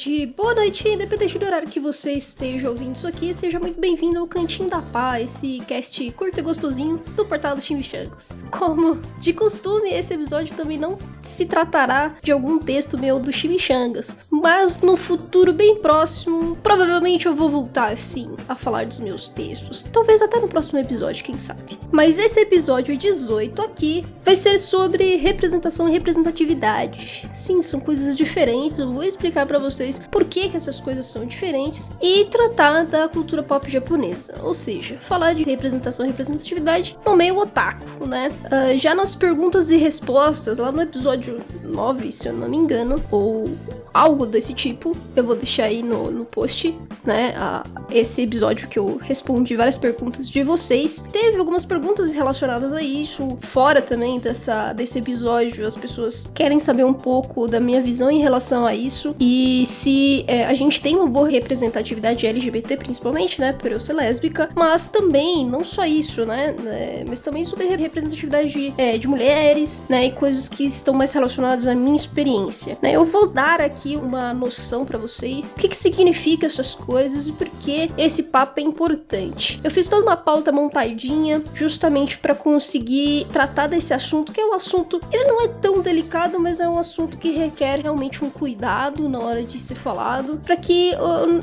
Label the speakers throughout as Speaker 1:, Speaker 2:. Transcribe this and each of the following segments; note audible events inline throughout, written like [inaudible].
Speaker 1: tarde, boa noite, independente do horário que você esteja ouvindo isso aqui, seja muito bem-vindo ao Cantinho da Pá, esse cast curto e gostosinho do portal do Chimichangas. Como de costume, esse episódio também não se tratará de algum texto meu do Chimichangas, mas no futuro bem próximo, provavelmente eu vou voltar sim a falar dos meus textos. Talvez até no próximo episódio, quem sabe. Mas esse episódio 18 aqui vai ser sobre representação e representatividade. Sim, são coisas diferentes, eu vou explicar para vocês por que, que essas coisas são diferentes e tratar da cultura pop japonesa. Ou seja, falar de representação e representatividade no meio otaku, né? Uh, já nas perguntas e respostas, lá no episódio 9, se eu não me engano, ou algo desse tipo, eu vou deixar aí no, no post, né? Uh, esse episódio que eu respondi várias perguntas de vocês. Teve algumas perguntas relacionadas a isso, fora também dessa, desse episódio, as pessoas querem saber um pouco da minha visão em relação a isso e se é, a gente tem uma boa representatividade LGBT, principalmente, né, por eu ser lésbica, mas também, não só isso, né, né mas também sobre representatividade de, é, de mulheres, né, e coisas que estão mais relacionadas à minha experiência, né. Eu vou dar aqui uma noção para vocês, o que que significa essas coisas e por que esse papo é importante. Eu fiz toda uma pauta montadinha justamente para conseguir tratar desse assunto, que é um assunto, ele não é tão delicado, mas é um assunto que requer realmente um cuidado na hora de ser falado, para que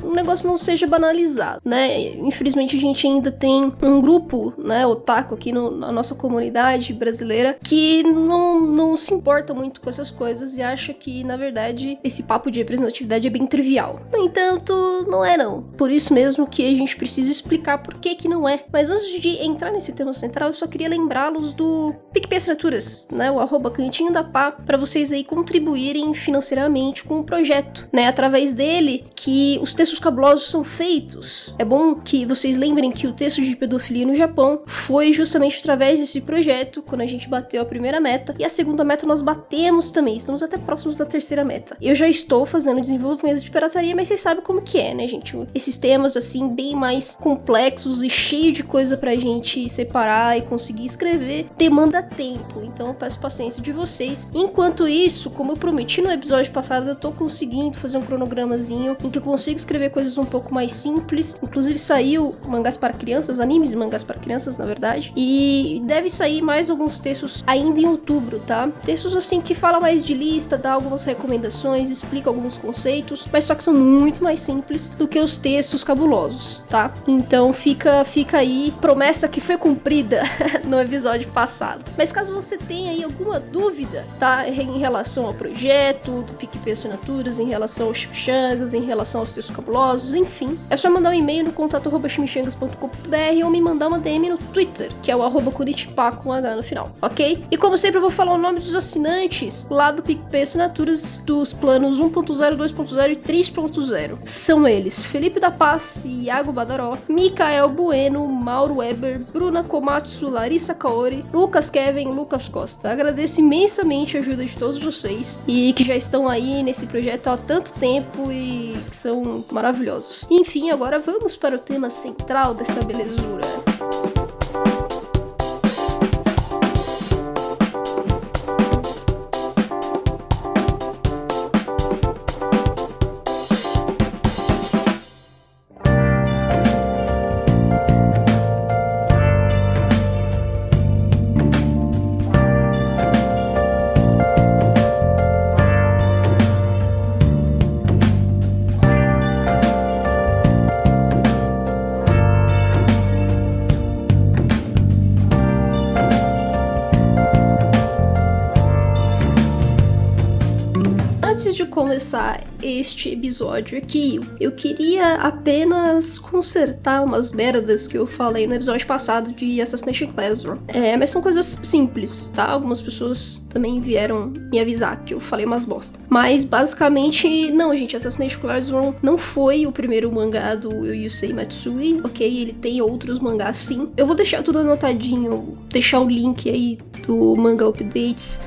Speaker 1: o negócio não seja banalizado, né? Infelizmente a gente ainda tem um grupo, né, otaku aqui no, na nossa comunidade brasileira que não, não se importa muito com essas coisas e acha que, na verdade, esse papo de representatividade é bem trivial. No entanto, não é não. Por isso mesmo que a gente precisa explicar por que que não é. Mas antes de entrar nesse tema central, eu só queria lembrá-los do PicPay Assinaturas, né, o arroba cantinho da pá, para vocês aí contribuírem financeiramente com o projeto, né, através dele que os textos cabulosos são feitos. É bom que vocês lembrem que o texto de pedofilia no Japão foi justamente através desse projeto, quando a gente bateu a primeira meta, e a segunda meta nós batemos também, estamos até próximos da terceira meta. Eu já estou fazendo desenvolvimento de pirataria, mas vocês sabem como que é, né, gente? Esses temas, assim, bem mais complexos e cheio de coisa pra gente separar e conseguir escrever, demanda tempo, então eu peço paciência de vocês. Enquanto isso, como eu prometi no episódio passado, eu tô conseguindo fazer um cronogramazinho em que eu consigo escrever coisas um pouco mais simples. Inclusive saiu mangás para crianças, animes e mangás para crianças, na verdade. E deve sair mais alguns textos ainda em outubro, tá? Textos assim que fala mais de lista, dá algumas recomendações, explica alguns conceitos, mas só que são muito mais simples do que os textos cabulosos, tá? Então fica fica aí promessa que foi cumprida [laughs] no episódio passado. Mas caso você tenha aí alguma dúvida, tá, em relação ao projeto do PicPay Assinaturas, em relação aos chimichangas, em relação aos textos cabulosos, enfim, é só mandar um e-mail no contato chimichangas.com.br ou me mandar uma DM no Twitter, que é o arroba Curitipá com H no final, ok? E como sempre eu vou falar o nome dos assinantes lá do PicPay Assinaturas dos planos 1.0, 2.0 e 3.0. São eles Felipe da Paz, Iago Badaró, Mikael Bueno, Mauro Weber, Bruna Komatsu, Larissa Kaori, Lucas Kevin, Lucas Costa. Agradeço imensamente a ajuda de todos vocês e que já estão aí nesse projeto há tanto tempo e que são maravilhosos. Enfim, agora vamos para o tema central desta belezura. Começar este episódio aqui, eu queria apenas consertar umas merdas que eu falei no episódio passado de Assassination Classroom. É, mas são coisas simples, tá? Algumas pessoas também vieram me avisar que eu falei umas bosta. Mas basicamente, não, gente, Assassination Classroom não foi o primeiro mangá do Yusei Matsui, ok? Ele tem outros mangás sim. Eu vou deixar tudo anotadinho, deixar o link aí do Manga Updates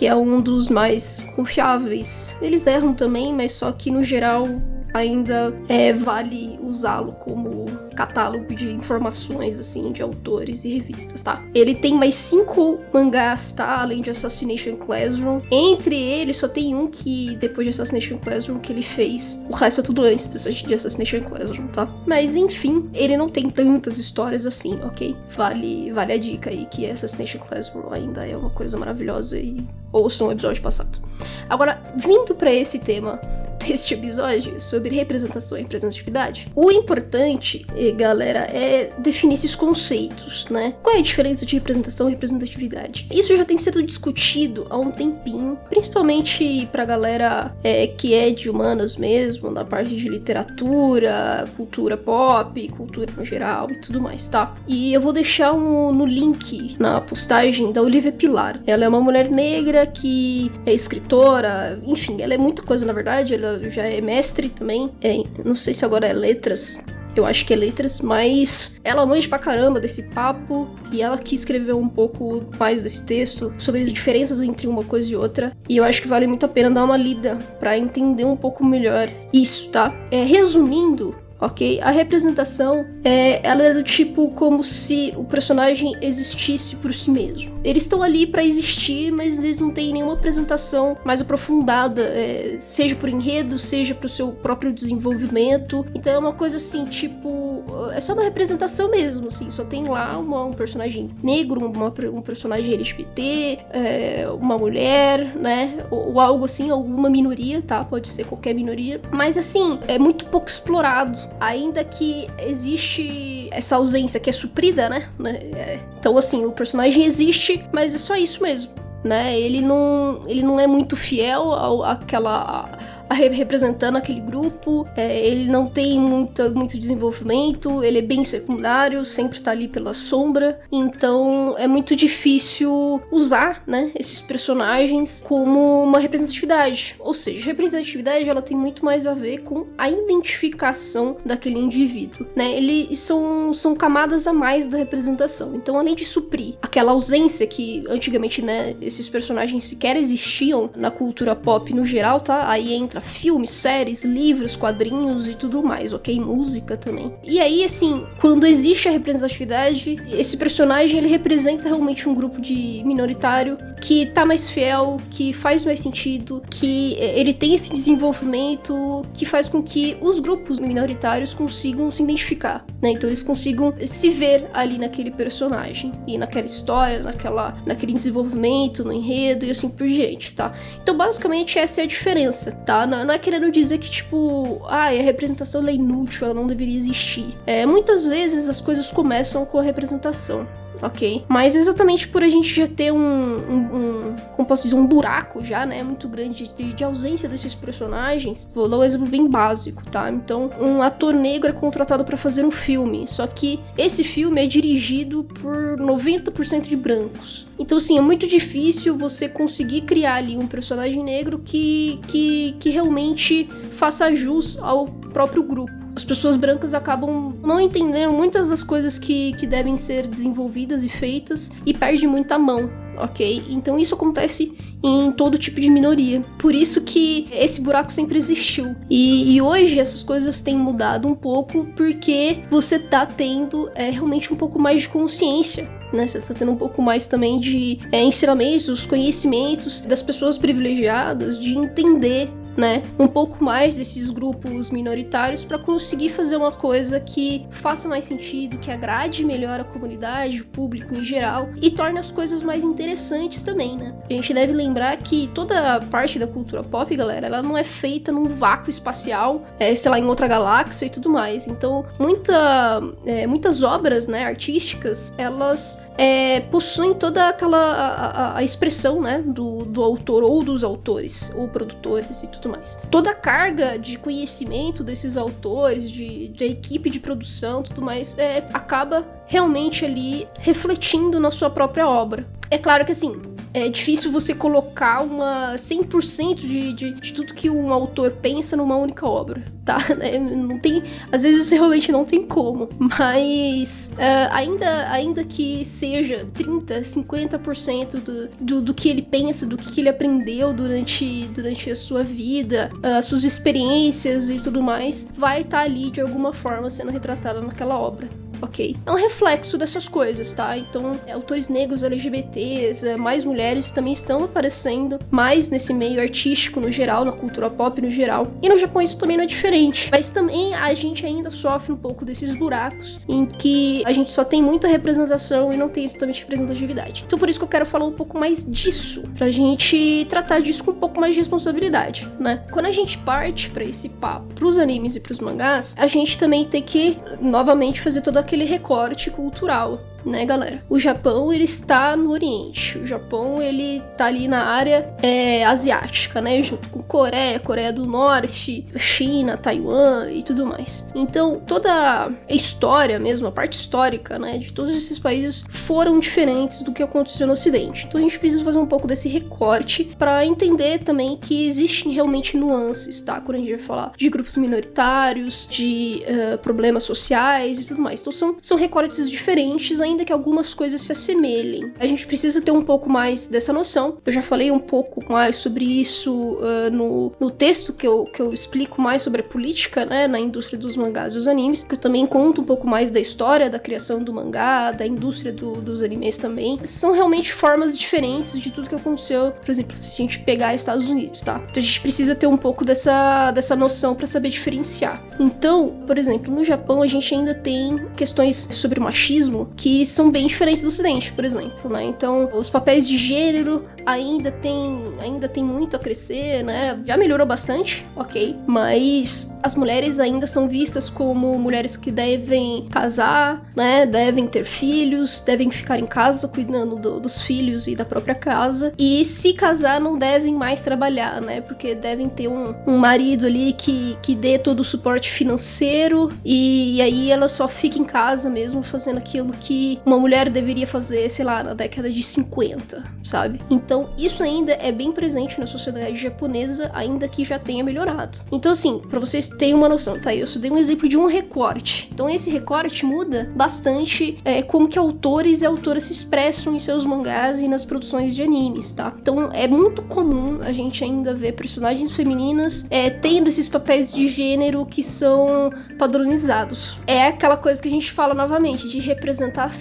Speaker 1: que é um dos mais confiáveis. Eles erram também, mas só que no geral ainda é, vale usá-lo como catálogo de informações, assim, de autores e revistas, tá? Ele tem mais cinco mangás, tá? Além de Assassination Classroom. Entre eles, só tem um que, depois de Assassination Classroom, que ele fez. O resto é tudo antes de Assassination Classroom, tá? Mas, enfim, ele não tem tantas histórias assim, ok? Vale, vale a dica aí que Assassination Classroom ainda é uma coisa maravilhosa e ouçam o episódio passado. Agora, vindo para esse tema deste episódio sobre representação e representatividade, o importante, eh, galera, é definir esses conceitos, né? Qual é a diferença de representação e representatividade? Isso já tem sido discutido há um tempinho, principalmente pra galera é, que é de humanas mesmo, na parte de literatura, cultura pop, cultura no geral e tudo mais, tá? E eu vou deixar um, no link na postagem da Olivia Pilar. Ela é uma mulher negra que é escritora, enfim, ela é muita coisa na verdade, ela já é mestre também. É, não sei se agora é letras. Eu acho que é letras, mas ela manja pra caramba desse papo e ela que escreveu um pouco mais desse texto sobre as diferenças entre uma coisa e outra. E eu acho que vale muito a pena dar uma lida para entender um pouco melhor isso, tá? É, resumindo, ok? A representação é, ela é do tipo como se o personagem existisse por si mesmo. Eles estão ali para existir, mas eles não têm nenhuma apresentação mais aprofundada, é, seja por enredo, seja pro seu próprio desenvolvimento. Então é uma coisa assim, tipo, é só uma representação mesmo, assim. Só tem lá uma, um personagem negro, uma, um personagem LGBT, é, uma mulher, né? Ou, ou algo assim, alguma minoria, tá? Pode ser qualquer minoria. Mas assim, é muito pouco explorado ainda que existe essa ausência que é suprida, né? né? É. Então, assim, o personagem existe, mas é só isso mesmo, né? Ele não, ele não é muito fiel ao, àquela representando aquele grupo, é, ele não tem muita, muito desenvolvimento, ele é bem secundário, sempre tá ali pela sombra, então é muito difícil usar, né, esses personagens como uma representatividade. Ou seja, representatividade ela tem muito mais a ver com a identificação daquele indivíduo, né? Eles são, são camadas a mais da representação. Então, além de suprir aquela ausência que antigamente, né, esses personagens sequer existiam na cultura pop no geral, tá? Aí entra filmes, séries, livros, quadrinhos e tudo mais, ok? Música também. E aí, assim, quando existe a representatividade, esse personagem ele representa realmente um grupo de minoritário que tá mais fiel, que faz mais sentido, que ele tem esse desenvolvimento que faz com que os grupos minoritários consigam se identificar, né? Então eles consigam se ver ali naquele personagem e naquela história, naquela, naquele desenvolvimento, no enredo e assim por diante, tá? Então basicamente essa é a diferença, tá? Não, não é querendo dizer que, tipo, ah, a representação é inútil, ela não deveria existir. É, muitas vezes as coisas começam com a representação ok? Mas exatamente por a gente já ter um, um, um como posso dizer, um buraco já, né, muito grande de, de, ausência desses personagens, vou dar um exemplo bem básico, tá? Então, um ator negro é contratado para fazer um filme, só que esse filme é dirigido por 90% de brancos. Então, assim, é muito difícil você conseguir criar ali um personagem negro que, que, que realmente faça jus ao próprio grupo as pessoas brancas acabam não entendendo muitas das coisas que, que devem ser desenvolvidas e feitas e perde muita mão, ok? Então isso acontece em todo tipo de minoria. Por isso que esse buraco sempre existiu. E, e hoje essas coisas têm mudado um pouco porque você tá tendo é, realmente um pouco mais de consciência né? Você está tendo um pouco mais também de é, ensinamentos, conhecimentos das pessoas privilegiadas, de entender né, um pouco mais desses grupos minoritários para conseguir fazer uma coisa que faça mais sentido, que agrade melhor a comunidade, o público em geral e torne as coisas mais interessantes também, né? A gente deve lembrar que toda parte da cultura pop, galera, ela não é feita num vácuo espacial, é, sei lá, em outra galáxia e tudo mais. Então, muita, é, muitas obras, né, artísticas, elas é, possuem toda aquela a, a, a, expressão, né, do, do autor ou dos autores ou produtores e tudo mais. Toda a carga de conhecimento desses autores, de, da equipe de produção, tudo mais, é, acaba realmente ali refletindo na sua própria obra. É claro que assim, é difícil você colocar uma 100% de, de, de tudo que um autor pensa numa única obra, tá? [laughs] É, não tem, às vezes realmente não tem como, mas uh, ainda, ainda que seja 30, 50% do, do, do que ele pensa, do que ele aprendeu durante, durante a sua vida, uh, as suas experiências e tudo mais, vai estar tá ali de alguma forma sendo retratado naquela obra ok? É um reflexo dessas coisas, tá? Então, é, autores negros, LGBTs, é, mais mulheres também estão aparecendo mais nesse meio artístico no geral, na cultura pop no geral. E no Japão isso também não é diferente. Mas também a gente ainda sofre um pouco desses buracos em que a gente só tem muita representação e não tem exatamente representatividade. Então, por isso que eu quero falar um pouco mais disso, pra gente tratar disso com um pouco mais de responsabilidade, né? Quando a gente parte para esse papo pros animes e pros mangás, a gente também tem que novamente fazer toda aquele recorte cultural né, galera? O Japão, ele está no Oriente. O Japão, ele tá ali na área é, asiática, né? Junto com Coreia, Coreia do Norte, China, Taiwan e tudo mais. Então, toda a história mesmo, a parte histórica, né, de todos esses países foram diferentes do que aconteceu no Ocidente. Então, a gente precisa fazer um pouco desse recorte para entender também que existem realmente nuances, tá? Quando a gente vai falar de grupos minoritários, de uh, problemas sociais e tudo mais. Então, são, são recortes diferentes, ainda que algumas coisas se assemelhem. A gente precisa ter um pouco mais dessa noção. Eu já falei um pouco mais sobre isso uh, no, no texto que eu, que eu explico mais sobre a política, né, na indústria dos mangás e dos animes, que eu também conto um pouco mais da história da criação do mangá, da indústria do, dos animes também. São realmente formas diferentes de tudo que aconteceu, por exemplo, se a gente pegar Estados Unidos, tá? Então a gente precisa ter um pouco dessa, dessa noção para saber diferenciar. Então, por exemplo, no Japão a gente ainda tem questões sobre machismo que são bem diferentes do Ocidente, por exemplo, né? Então, os papéis de gênero ainda tem, ainda tem muito a crescer, né? Já melhorou bastante, ok, mas as mulheres ainda são vistas como mulheres que devem casar, né? Devem ter filhos, devem ficar em casa cuidando do, dos filhos e da própria casa. E se casar, não devem mais trabalhar, né? Porque devem ter um, um marido ali que, que dê todo o suporte financeiro e, e aí ela só fica em casa mesmo fazendo aquilo que uma mulher deveria fazer, sei lá, na década de 50, sabe? Então, isso ainda é bem presente na sociedade japonesa, ainda que já tenha melhorado. Então, assim, para vocês terem uma noção, tá? Eu só dei um exemplo de um recorte. Então, esse recorte muda bastante é, como que autores e autoras se expressam em seus mangás e nas produções de animes, tá? Então, é muito comum a gente ainda ver personagens femininas é, tendo esses papéis de gênero que são padronizados. É aquela coisa que a gente fala novamente de representação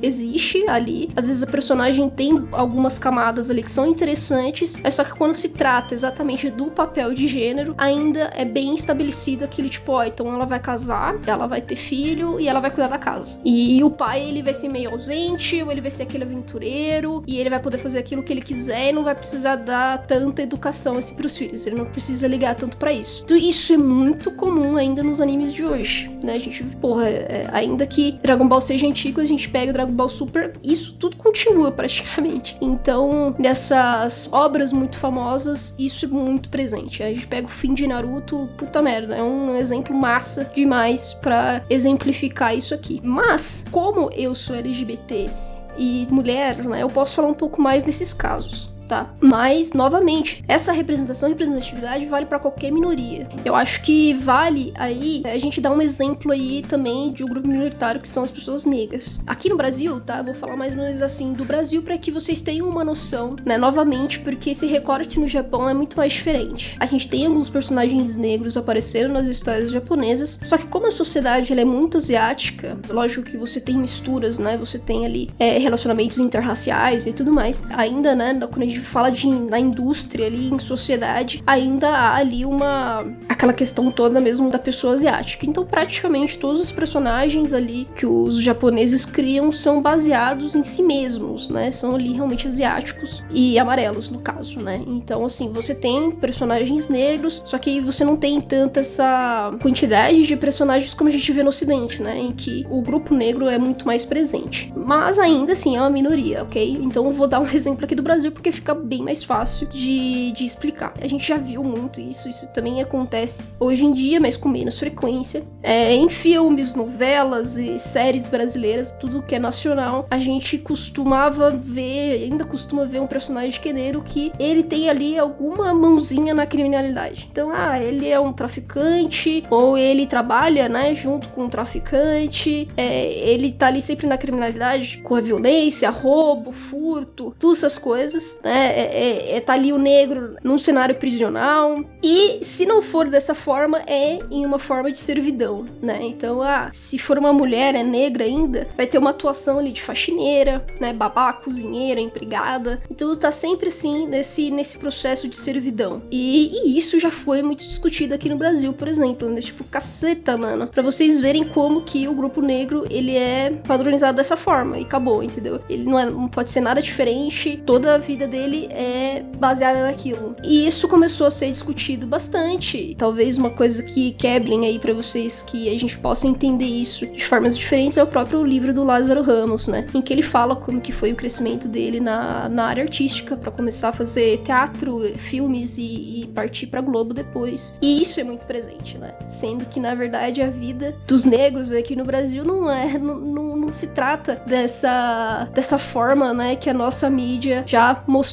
Speaker 1: existe ali. Às vezes a personagem tem algumas camadas ali que são interessantes, mas só que quando se trata exatamente do papel de gênero, ainda é bem estabelecido aquele tipo, ó, então ela vai casar, ela vai ter filho e ela vai cuidar da casa. E o pai, ele vai ser meio ausente, ou ele vai ser aquele aventureiro, e ele vai poder fazer aquilo que ele quiser e não vai precisar dar tanta educação assim pros filhos. Ele não precisa ligar tanto para isso. Então isso é muito comum ainda nos animes de hoje, né? A gente, porra, é, ainda que Dragon Ball seja antigo, a gente pega o Dragon Ball Super, isso tudo continua [laughs] praticamente. Então, nessas obras muito famosas, isso é muito presente. A gente pega o fim de Naruto, puta merda, é um exemplo massa demais para exemplificar isso aqui. Mas, como eu sou LGBT e mulher, né, eu posso falar um pouco mais nesses casos tá? Mas, novamente, essa representação e representatividade vale para qualquer minoria. Eu acho que vale aí a gente dar um exemplo aí também de um grupo minoritário que são as pessoas negras. Aqui no Brasil, tá? Vou falar mais ou menos assim do Brasil para que vocês tenham uma noção, né? Novamente, porque esse recorte no Japão é muito mais diferente. A gente tem alguns personagens negros aparecendo nas histórias japonesas, só que como a sociedade é muito asiática, lógico que você tem misturas, né? Você tem ali é, relacionamentos interraciais e tudo mais. Ainda, né? Quando a gente fala de na indústria ali, em sociedade, ainda há ali uma aquela questão toda mesmo da pessoa asiática. Então, praticamente todos os personagens ali que os japoneses criam são baseados em si mesmos, né? São ali realmente asiáticos e amarelos, no caso, né? Então, assim, você tem personagens negros, só que você não tem tanta essa quantidade de personagens como a gente vê no ocidente, né? Em que o grupo negro é muito mais presente. Mas ainda assim é uma minoria, ok? Então eu vou dar um [laughs] exemplo aqui do Brasil porque fica fica bem mais fácil de, de explicar. A gente já viu muito isso, isso também acontece hoje em dia, mas com menos frequência. É, em filmes, novelas e séries brasileiras, tudo que é nacional, a gente costumava ver, ainda costuma ver um personagem queneiro que ele tem ali alguma mãozinha na criminalidade. Então, ah, ele é um traficante, ou ele trabalha, né, junto com um traficante, é, ele tá ali sempre na criminalidade, com a violência, roubo, furto, todas essas coisas, né, é, é, é tá ali o negro num cenário prisional, e se não for dessa forma, é em uma forma de servidão, né, então, ah, se for uma mulher, é negra ainda, vai ter uma atuação ali de faxineira, né, babá, cozinheira, empregada, então tá sempre assim, nesse, nesse processo de servidão, e, e isso já foi muito discutido aqui no Brasil, por exemplo, né, tipo, caceta, mano, pra vocês verem como que o grupo negro, ele é padronizado dessa forma, e acabou, entendeu? Ele não, é, não pode ser nada diferente, toda a vida dele é baseada naquilo. E isso começou a ser discutido bastante. Talvez uma coisa que quebrem aí para vocês que a gente possa entender isso de formas diferentes é o próprio livro do Lázaro Ramos, né? Em que ele fala como que foi o crescimento dele na, na área artística para começar a fazer teatro, filmes e, e partir para Globo depois. E isso é muito presente, né? Sendo que na verdade a vida dos negros aqui no Brasil não é não, não, não se trata dessa dessa forma, né, que a nossa mídia já mostrou,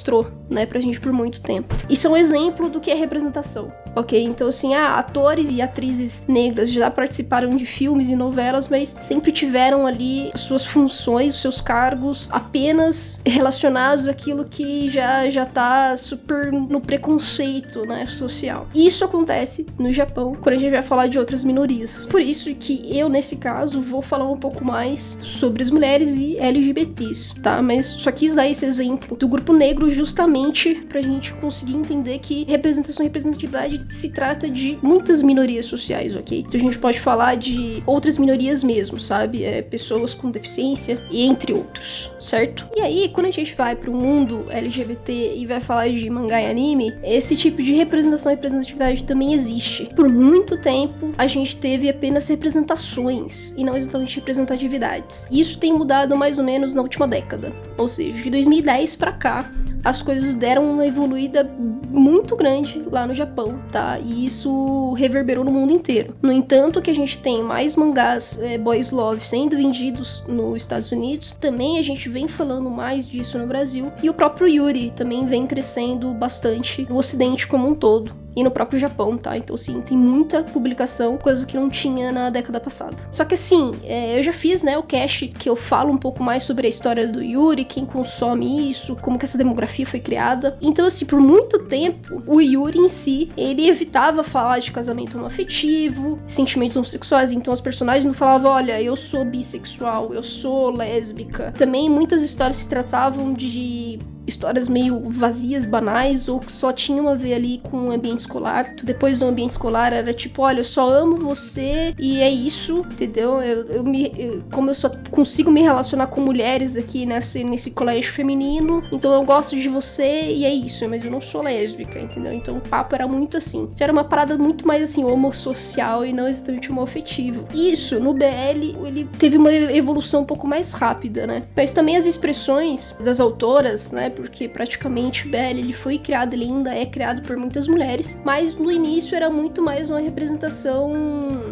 Speaker 1: né, pra gente por muito tempo. Isso é um exemplo do que é representação. Ok, então assim, ah, atores e atrizes negras já participaram de filmes e novelas, mas sempre tiveram ali suas funções, seus cargos apenas relacionados àquilo que já já tá super no preconceito, né, social. Isso acontece no Japão, quando a gente vai falar de outras minorias. Por isso que eu nesse caso vou falar um pouco mais sobre as mulheres e LGBTs, tá? Mas só quis dar esse exemplo do grupo negro justamente pra gente conseguir entender que representação e representatividade se trata de muitas minorias sociais, ok? Então a gente pode falar de outras minorias mesmo, sabe? É, pessoas com deficiência e entre outros, certo? E aí, quando a gente vai pro mundo LGBT e vai falar de mangá e anime, esse tipo de representação e representatividade também existe. Por muito tempo, a gente teve apenas representações e não exatamente representatividades. Isso tem mudado mais ou menos na última década. Ou seja, de 2010 para cá, as coisas deram uma evoluída muito grande lá no Japão, tá? E isso reverberou no mundo inteiro. No entanto, que a gente tem mais mangás é, boys love sendo vendidos nos Estados Unidos, também a gente vem falando mais disso no Brasil e o próprio Yuri também vem crescendo bastante no Ocidente como um todo e no próprio Japão, tá? Então, assim, tem muita publicação, coisa que não tinha na década passada. Só que, assim, é, eu já fiz, né, o cast que eu falo um pouco mais sobre a história do Yuri, quem consome isso, como que essa demografia foi criada. Então, assim, por muito tempo, o Yuri em si, ele evitava falar de casamento não afetivo, sentimentos homossexuais. Então, as personagens não falavam, olha, eu sou bissexual, eu sou lésbica. Também muitas histórias se tratavam de histórias meio vazias, banais, ou que só tinham a ver ali com o ambiente escolar. Depois do ambiente escolar era tipo, olha, eu só amo você e é isso, entendeu? Eu, eu me, eu, como eu só consigo me relacionar com mulheres aqui nesse, nesse colégio feminino, então eu gosto de você e é isso, mas eu não sou lésbica, entendeu? Então o papo era muito assim. Era uma parada muito mais assim, homossocial e não exatamente homoafetivo. Isso, no BL, ele teve uma evolução um pouco mais rápida, né? Mas também as expressões das autoras, né? Porque praticamente o BL ele foi criado, ele ainda é criado por muitas mulheres, mas no início era muito mais uma representação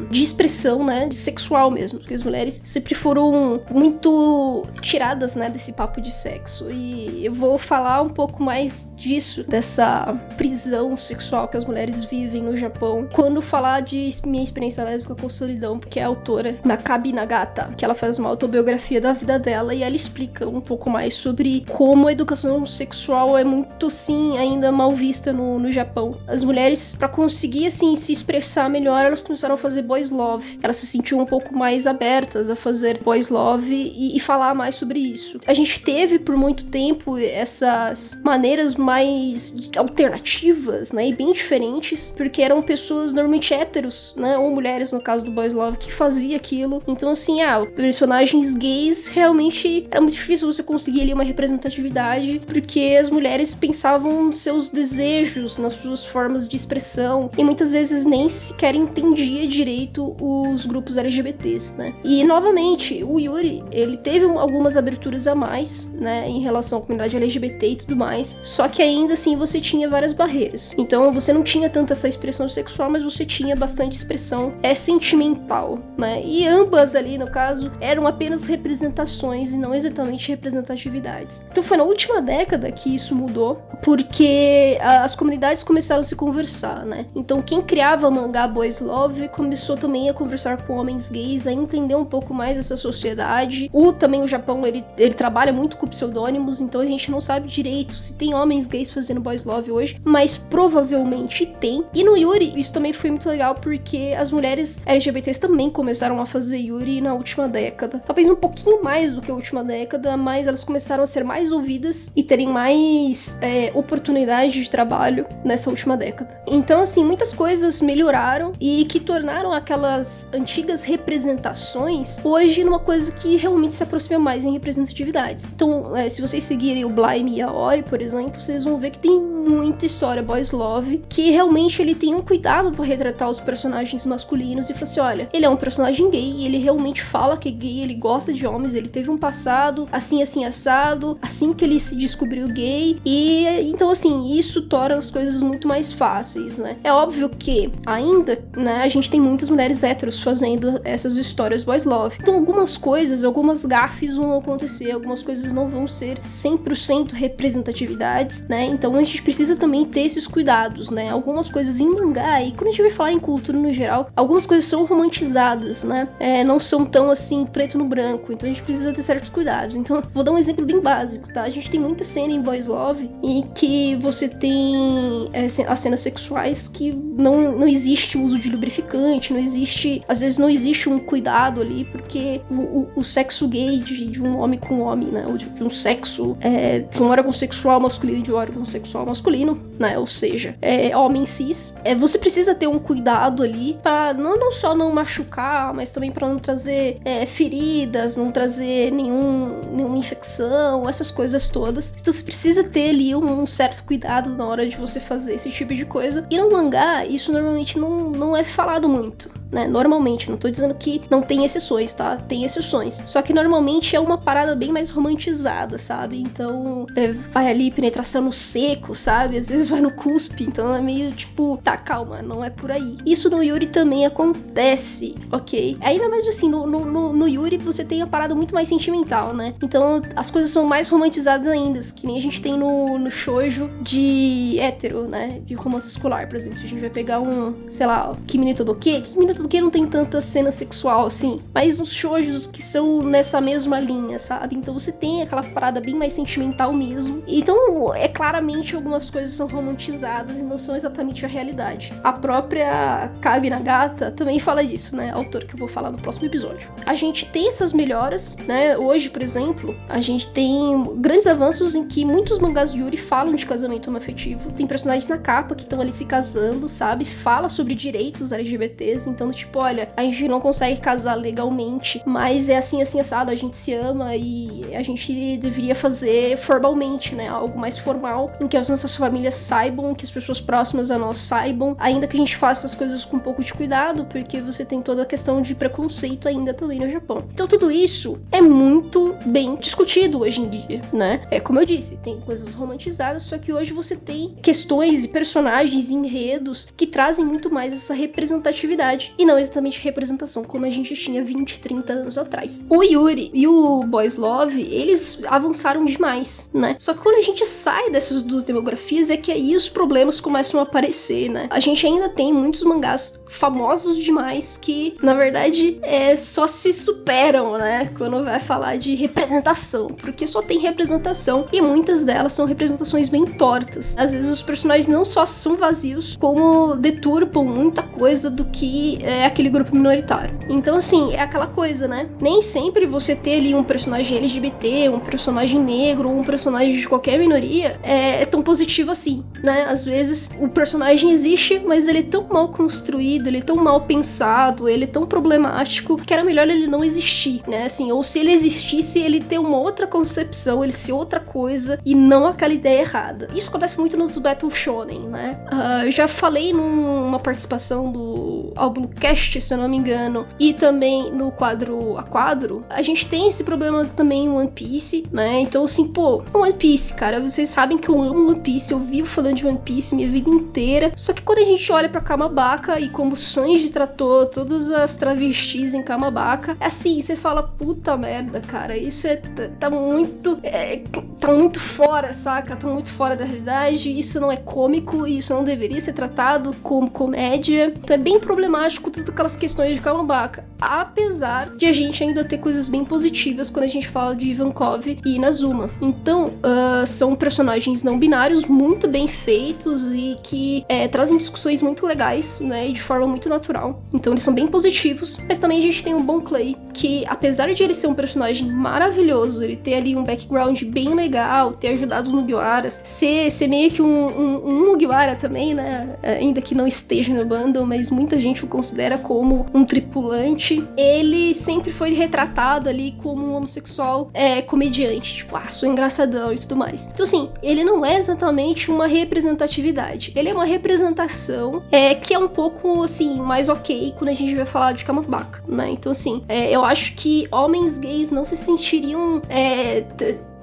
Speaker 1: de expressão, né, de sexual mesmo, porque as mulheres sempre foram muito tiradas, né, desse papo de sexo. E eu vou falar um pouco mais disso, dessa prisão sexual que as mulheres vivem no Japão, quando falar de minha experiência lésbica com solidão, porque é a autora Nakabi Nagata, que ela faz uma autobiografia da vida dela e ela explica um pouco mais sobre como a educação sexual é muito, sim, ainda mal vista no, no Japão. As mulheres, para conseguir, assim, se expressar melhor, elas começaram a fazer boys love. Elas se sentiam um pouco mais abertas a fazer boys love e, e falar mais sobre isso. A gente teve, por muito tempo, essas maneiras mais alternativas, né, e bem diferentes, porque eram pessoas normalmente héteros, né, ou mulheres, no caso do boys love, que fazia aquilo. Então, assim, ah, personagens gays realmente era muito difícil você conseguir ali uma representatividade porque as mulheres pensavam seus desejos, nas suas formas de expressão, e muitas vezes nem sequer entendia direito os grupos LGBTs, né? E novamente, o Yuri, ele teve algumas aberturas a mais, né, em relação à comunidade LGBT e tudo mais, só que ainda assim você tinha várias barreiras. Então você não tinha tanta essa expressão sexual, mas você tinha bastante expressão é sentimental, né? E ambas ali, no caso, eram apenas representações e não exatamente representatividades. Então foi na última década que isso mudou, porque as comunidades começaram a se conversar, né? Então quem criava mangá Boys Love começou também a conversar com homens gays, a entender um pouco mais essa sociedade. O também o Japão, ele, ele trabalha muito com pseudônimos, então a gente não sabe direito se tem homens gays fazendo Boys Love hoje, mas provavelmente tem. E no Yuri, isso também foi muito legal porque as mulheres LGBTs também começaram a fazer Yuri na última década. Talvez um pouquinho mais do que a última década, mas elas começaram a ser mais ouvidas e terem mais é, oportunidade de trabalho nessa última década. Então, assim, muitas coisas melhoraram e que tornaram aquelas antigas representações hoje numa coisa que realmente se aproxima mais em representatividades. Então, é, se vocês seguirem o Blime e a Oi, por exemplo, vocês vão ver que tem muita história boys love que realmente ele tem um cuidado para retratar os personagens masculinos e falar assim, olha, ele é um personagem gay, ele realmente fala que é gay, ele gosta de homens, ele teve um passado assim assim assado, assim que ele se descobriu gay e então assim, isso torna as coisas muito mais fáceis, né? É óbvio que ainda, né, a gente tem muitas mulheres héteros fazendo essas histórias boys love. Então algumas coisas, algumas gafes vão acontecer, algumas coisas não vão ser 100% representatividades, né? Então a gente precisa também ter esses cuidados, né? Algumas coisas em mangá, e quando a gente vai falar em cultura no geral, algumas coisas são romantizadas, né? É, não são tão assim preto no branco, então a gente precisa ter certos cuidados. Então, vou dar um exemplo bem básico, tá? A gente tem muita cena em Boys Love e que você tem é, as cenas sexuais que não, não existe uso de lubrificante, não existe, às vezes não existe um cuidado ali, porque o, o, o sexo gay de, de, um homem com homem, né? Ou de, de um sexo, é, de um órgão sexual masculino e de um órgão sexual masculino, né? Ou seja, é, homem cis. É, você precisa ter um cuidado ali para não, não só não machucar, mas também para não trazer é, feridas, não trazer nenhum, nenhuma infecção, essas coisas todas. Então você precisa ter ali um, um certo cuidado na hora de você fazer esse tipo de coisa. E no mangá, isso normalmente não, não é falado muito né? Normalmente, não tô dizendo que não tem exceções, tá? Tem exceções. Só que normalmente é uma parada bem mais romantizada, sabe? Então, é, vai ali penetração no seco, sabe? Às vezes vai no cuspe, então é meio tipo, tá, calma, não é por aí. Isso no Yuri também acontece, ok? Ainda mais assim, no, no, no Yuri você tem a parada muito mais sentimental, né? Então as coisas são mais romantizadas ainda, que nem a gente tem no, no shoujo de hétero, né? De romance escolar, por exemplo. Se a gente vai pegar um, sei lá, Kimi do quê? Kimi tudo que não tem tanta cena sexual assim, mas os shoujos que são nessa mesma linha, sabe? Então você tem aquela parada bem mais sentimental mesmo. Então, é claramente algumas coisas são romantizadas e não são exatamente a realidade. A própria Kabi Nagata também fala disso, né? Autor que eu vou falar no próximo episódio. A gente tem essas melhoras, né? Hoje, por exemplo, a gente tem grandes avanços em que muitos mangás Yuri falam de casamento homoafetivo. Tem personagens na capa que estão ali se casando, sabe? Fala sobre direitos LGBTs, então tipo, olha, a gente não consegue casar legalmente, mas é assim, assim, assado, a gente se ama e a gente deveria fazer formalmente, né? Algo mais formal, em que as nossas famílias saibam, que as pessoas próximas a nós saibam, ainda que a gente faça as coisas com um pouco de cuidado, porque você tem toda a questão de preconceito ainda também no Japão. Então tudo isso é muito bem discutido hoje em dia, né? É como eu disse, tem coisas romantizadas, só que hoje você tem questões e personagens e enredos que trazem muito mais essa representatividade e não exatamente representação como a gente tinha 20, 30 anos atrás. O Yuri e o Boys Love, eles avançaram demais, né? Só que quando a gente sai dessas duas demografias é que aí os problemas começam a aparecer, né? A gente ainda tem muitos mangás famosos demais que, na verdade, é, só se superam, né? Quando vai falar de representação, porque só tem representação e muitas delas são representações bem tortas. Às vezes os personagens não só são vazios, como deturpam muita coisa do que é aquele grupo minoritário. Então, assim, é aquela coisa, né? Nem sempre você ter ali um personagem LGBT, um personagem negro, um personagem de qualquer minoria é, é tão positivo assim. né? Às vezes o personagem existe, mas ele é tão mal construído, ele é tão mal pensado, ele é tão problemático que era melhor ele não existir, né? Assim, ou se ele existisse, ele ter uma outra concepção, ele ser outra coisa e não aquela ideia errada. Isso acontece muito nos Battle Shonen, né? Uh, já falei numa participação do álbum Cast, se eu não me engano, e também no quadro a quadro, a gente tem esse problema também em One Piece, né? Então, assim, pô, One Piece, cara, vocês sabem que eu amo One Piece, eu vivo falando de One Piece minha vida inteira. Só que quando a gente olha pra Kamabaka e como Sanji tratou todas as travestis em Kamabaka, é assim, você fala, puta merda, cara, isso é tá muito. É, tá muito fora, saca? Tá muito fora da realidade. Isso não é cômico, isso não deveria ser tratado como comédia. Então é bem problemático todas aquelas questões de Kamabaka. Apesar de a gente ainda ter coisas bem positivas quando a gente fala de Ivankov e Inazuma. Então, uh, são personagens não binários muito bem feitos e que é, trazem discussões muito legais, né? De forma muito natural. Então eles são bem positivos. Mas também a gente tem o Bon Clay, que apesar de ele ser um personagem maravilhoso, ele ter ali um background bem legal, ter ajudado os Mugiwaras, ser, ser meio que um, um, um Mugiwara também, né? Ainda que não esteja no bando, mas muita gente o considera como um tripulante. Ele sempre foi retratado ali como um homossexual é, comediante, tipo, ah, sou engraçadão e tudo mais. Então, assim, ele não é exatamente uma representatividade. Ele é uma representação é, que é um pouco, assim, mais ok quando a gente vai falar de Kamabaka, né? Então, assim, é, eu acho que homens gays não se sentiriam. É,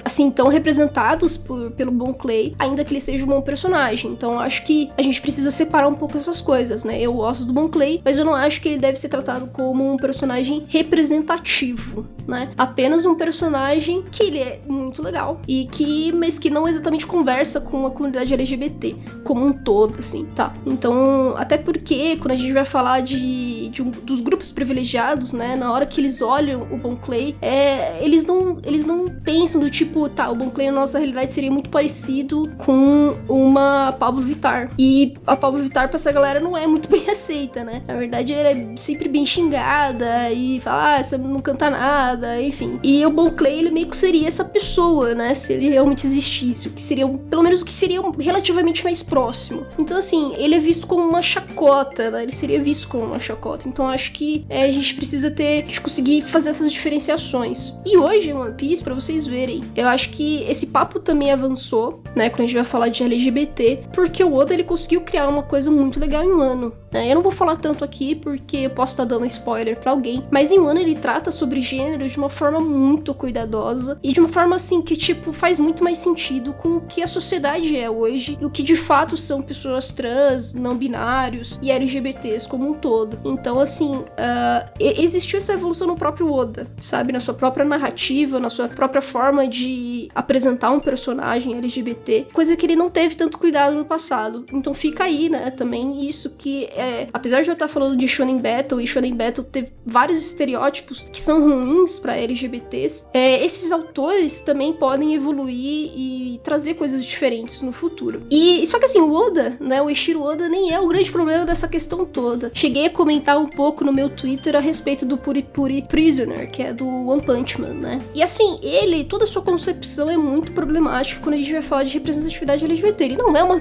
Speaker 1: assim, tão representados por, pelo Bon Clay, ainda que ele seja um bom personagem. Então acho que a gente precisa separar um pouco essas coisas, né? Eu gosto do Bon Clay, mas eu não acho que ele deve ser tratado como um personagem representativo, né? Apenas um personagem que ele é muito legal e que, mas que não exatamente conversa com a comunidade LGBT como um todo, assim, tá? Então, até porque quando a gente vai falar de, de um, dos grupos privilegiados, né? Na hora que eles olham o Bon Clay, é, eles não eles não pensam do tipo tipo, tá, o Bon Clay na nossa realidade seria muito parecido com uma Pablo Vittar. E a Pablo Vittar pra essa galera não é muito [laughs] bem aceita, né? Na verdade, ela é sempre bem xingada e fala, ah, você não canta nada, enfim. E o Bon Clay, ele meio que seria essa pessoa, né? Se ele realmente existisse. O que seria, pelo menos o que seria relativamente mais próximo. Então, assim, ele é visto como uma chacota, né? Ele seria visto como uma chacota. Então, acho que é, a gente precisa ter, a gente conseguir fazer essas diferenciações. E hoje, One Piece, pra vocês verem, eu acho que esse papo também avançou, né, quando a gente vai falar de LGBT, porque o Oda ele conseguiu criar uma coisa muito legal em um ano. Né? Eu não vou falar tanto aqui porque eu posso estar dando spoiler para alguém, mas em ano ele trata sobre gênero de uma forma muito cuidadosa e de uma forma assim que tipo faz muito mais sentido com o que a sociedade é hoje e o que de fato são pessoas trans, não binários e LGBTs como um todo. Então assim, uh, existiu essa evolução no próprio Oda, sabe, na sua própria narrativa, na sua própria forma de apresentar um personagem LGBT, coisa que ele não teve tanto cuidado no passado. Então fica aí, né, também isso que é, apesar de eu estar falando de Shonen Battle e Shonen Battle ter vários estereótipos que são ruins para LGBTs, é, esses autores também podem evoluir e trazer coisas diferentes no futuro. E só que assim, o Oda, né, o Eshiro Oda nem é o grande problema dessa questão toda. Cheguei a comentar um pouco no meu Twitter a respeito do Puri Puri Prisoner, que é do One Punch Man, né? E assim, ele, toda a sua concepção é muito problemática quando a gente vai falar de representatividade LGBT. Ele não é uma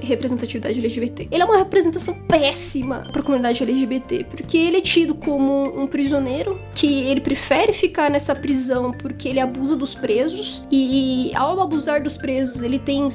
Speaker 1: representatividade LGBT. Ele é uma representação péssima para a comunidade LGBT, porque ele é tido como um prisioneiro que ele prefere ficar nessa prisão porque ele abusa dos presos e ao abusar dos presos, ele tem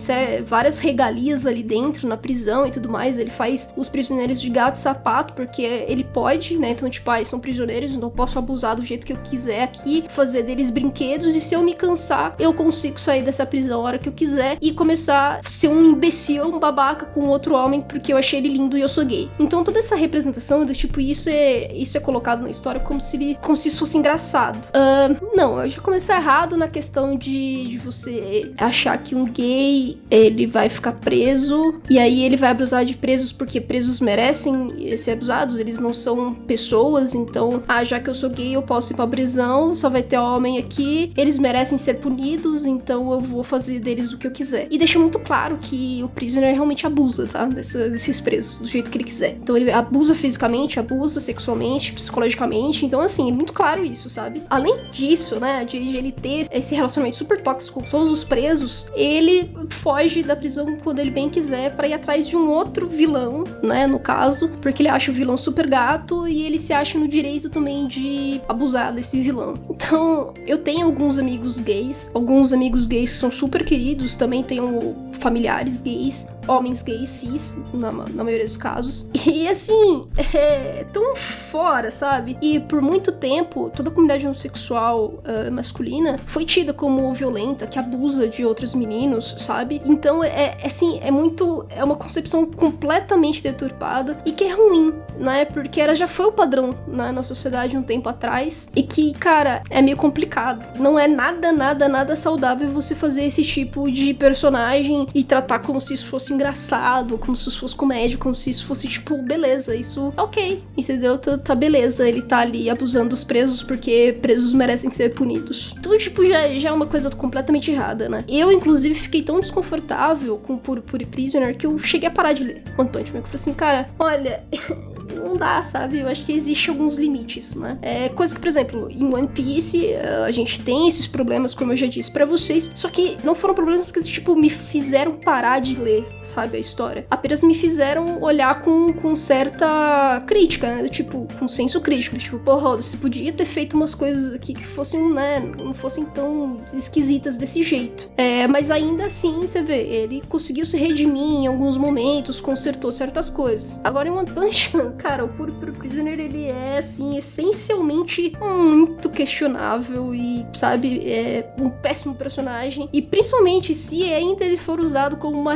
Speaker 1: várias regalias ali dentro na prisão e tudo mais. Ele faz os prisioneiros de gato e sapato porque ele pode, né? Então, tipo, ah, são prisioneiros, então eu posso abusar do jeito que eu quiser aqui, fazer deles brinquedos e se eu me cansar eu consigo sair dessa prisão a hora que eu quiser e começar a ser um imbecil, um babaca com outro homem porque eu achei ele lindo e eu sou gay. Então toda essa representação do tipo, isso é, isso é colocado na história como se, ele, como se isso fosse engraçado. Uh, não, eu já comecei errado na questão de, de você achar que um gay ele vai ficar preso e aí ele vai abusar de presos porque presos merecem ser abusados, eles não são pessoas, então, ah, já que eu sou gay, eu posso ir pra prisão, só vai ter homem aqui, eles merecem ser punidos Unidos, então eu vou fazer deles o que eu quiser. E deixa muito claro que o Prisoner realmente abusa, tá? Desses presos, do jeito que ele quiser. Então ele abusa fisicamente, abusa sexualmente, psicologicamente. Então, assim, é muito claro isso, sabe? Além disso, né, de, de ele ter esse relacionamento super tóxico com todos os presos, ele foge da prisão quando ele bem quiser para ir atrás de um outro vilão, né, no caso, porque ele acha o vilão super gato e ele se acha no direito também de abusar desse vilão. Então, eu tenho alguns amigos gays, alguns amigos gays são super queridos, também tenho familiares gays, homens gays cis, na, na maioria dos casos. E assim, é tão fora, sabe? E por muito tempo, toda a comunidade homossexual uh, masculina foi tida como violenta, que abusa de outros meninos, sabe? Então é, é assim, é muito. É uma concepção completamente deturpada e que é ruim, né? Porque era já foi o padrão né, na sociedade um tempo atrás. E que, cara, é meio complicado. Não é nada, nada, nada saudável você fazer esse tipo de personagem e tratar como se isso fosse engraçado, como se isso fosse comédia, como se isso fosse tipo, beleza, isso é ok, entendeu? Tá, tá beleza, ele tá ali abusando dos presos porque presos merecem ser punidos. Então, tipo, já, já é uma coisa completamente errada, né? Eu, inclusive, fiquei tão desconfortável com Puri Puri Prisoner que eu cheguei a parar de ler One Punch Man. Eu falei assim, cara, olha. [laughs] não dá, sabe? Eu acho que existe alguns limites, né? É coisa que, por exemplo, em One Piece eh, a gente tem esses problemas, como eu já disse para vocês, só que não foram problemas que, tipo, me fizeram parar de ler, sabe, a história. Apenas me fizeram olhar com, com certa crítica, né? Tipo, com senso crítico. Tipo, porra, você podia ter feito umas coisas aqui que fossem, né, não fossem tão esquisitas desse jeito. É, mas ainda assim, você vê, ele conseguiu se redimir em alguns momentos, consertou certas coisas. Agora em One Punch Man, [laughs] cara, o Puro Prisoner, ele é, assim, essencialmente muito questionável e, sabe, é um péssimo personagem. E principalmente se ainda ele for usado como uma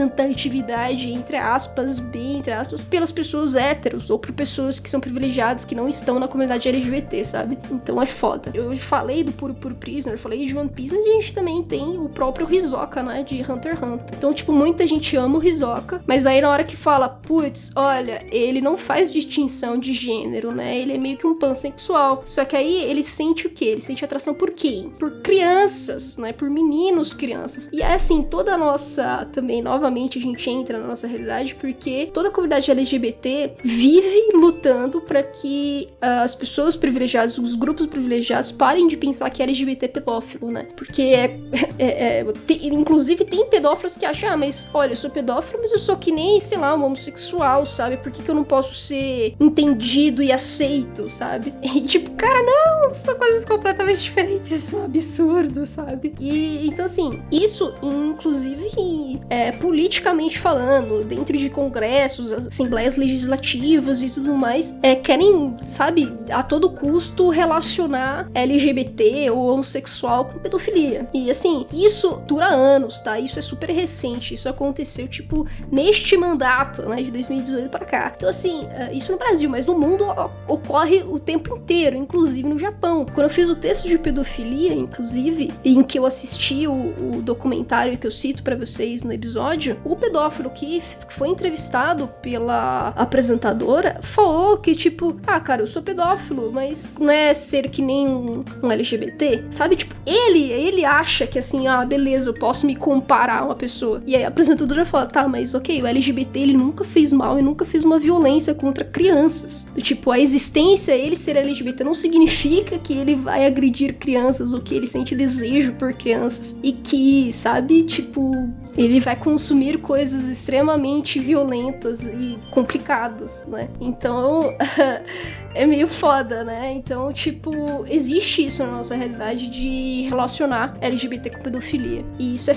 Speaker 1: representatividade, entre aspas, bem entre aspas, pelas pessoas héteros ou por pessoas que são privilegiadas, que não estão na comunidade LGBT, sabe? Então é foda. Eu falei do Puro Puro Prisoner, falei de One Piece, mas a gente também tem o próprio Hisoka, né, de Hunter x Hunter. Então, tipo, muita gente ama o Hisoka, mas aí na hora que fala, putz, olha, ele não faz distinção de gênero, né? Ele é meio que um pansexual. Só que aí ele sente o quê? Ele sente atração por quem? Por crianças, né? Por meninos, crianças. E é assim, toda a nossa. Também, novamente, a gente entra na nossa realidade porque toda a comunidade LGBT vive lutando para que uh, as pessoas privilegiadas, os grupos privilegiados, parem de pensar que LGBT é pedófilo, né? Porque é. [laughs] é, é tem, inclusive, tem pedófilos que acham, ah, mas olha, eu sou pedófilo, mas eu sou que nem, sei lá, um homossexual, sabe? Por que, que eu não posso ser entendido e aceito, sabe? [laughs] E tipo, cara, não, são coisas completamente diferentes, isso é um absurdo, sabe? E então, assim, isso, inclusive, é, politicamente falando, dentro de congressos, assembleias legislativas e tudo mais, é, querem, sabe, a todo custo relacionar LGBT ou homossexual com pedofilia. E assim, isso dura anos, tá? Isso é super recente, isso aconteceu, tipo, neste mandato, né, de 2018 para cá. Então, assim, é, isso no Brasil, mas no mundo ocorre o tempo inteiro, inclusive no Japão. Quando eu fiz o texto de pedofilia, inclusive, em que eu assisti o, o documentário que eu cito para vocês no episódio, o pedófilo que foi entrevistado pela apresentadora falou que, tipo, ah, cara, eu sou pedófilo, mas não é ser que nem um, um LGBT, sabe? Tipo, ele, ele acha que assim, ah, beleza, eu posso me comparar a uma pessoa. E aí a apresentadora fala, tá, mas ok, o LGBT ele nunca fez mal e nunca fez uma violência contra crianças. Tipo, a existência, ele ser LGBT não significa que ele vai agredir crianças ou que ele sente desejo por crianças. E que, sabe, tipo, ele vai consumir coisas extremamente violentas e complicadas, né? Então, [laughs] é meio foda, né? Então, tipo, existe isso na nossa realidade de relacionar LGBT com pedofilia. E isso é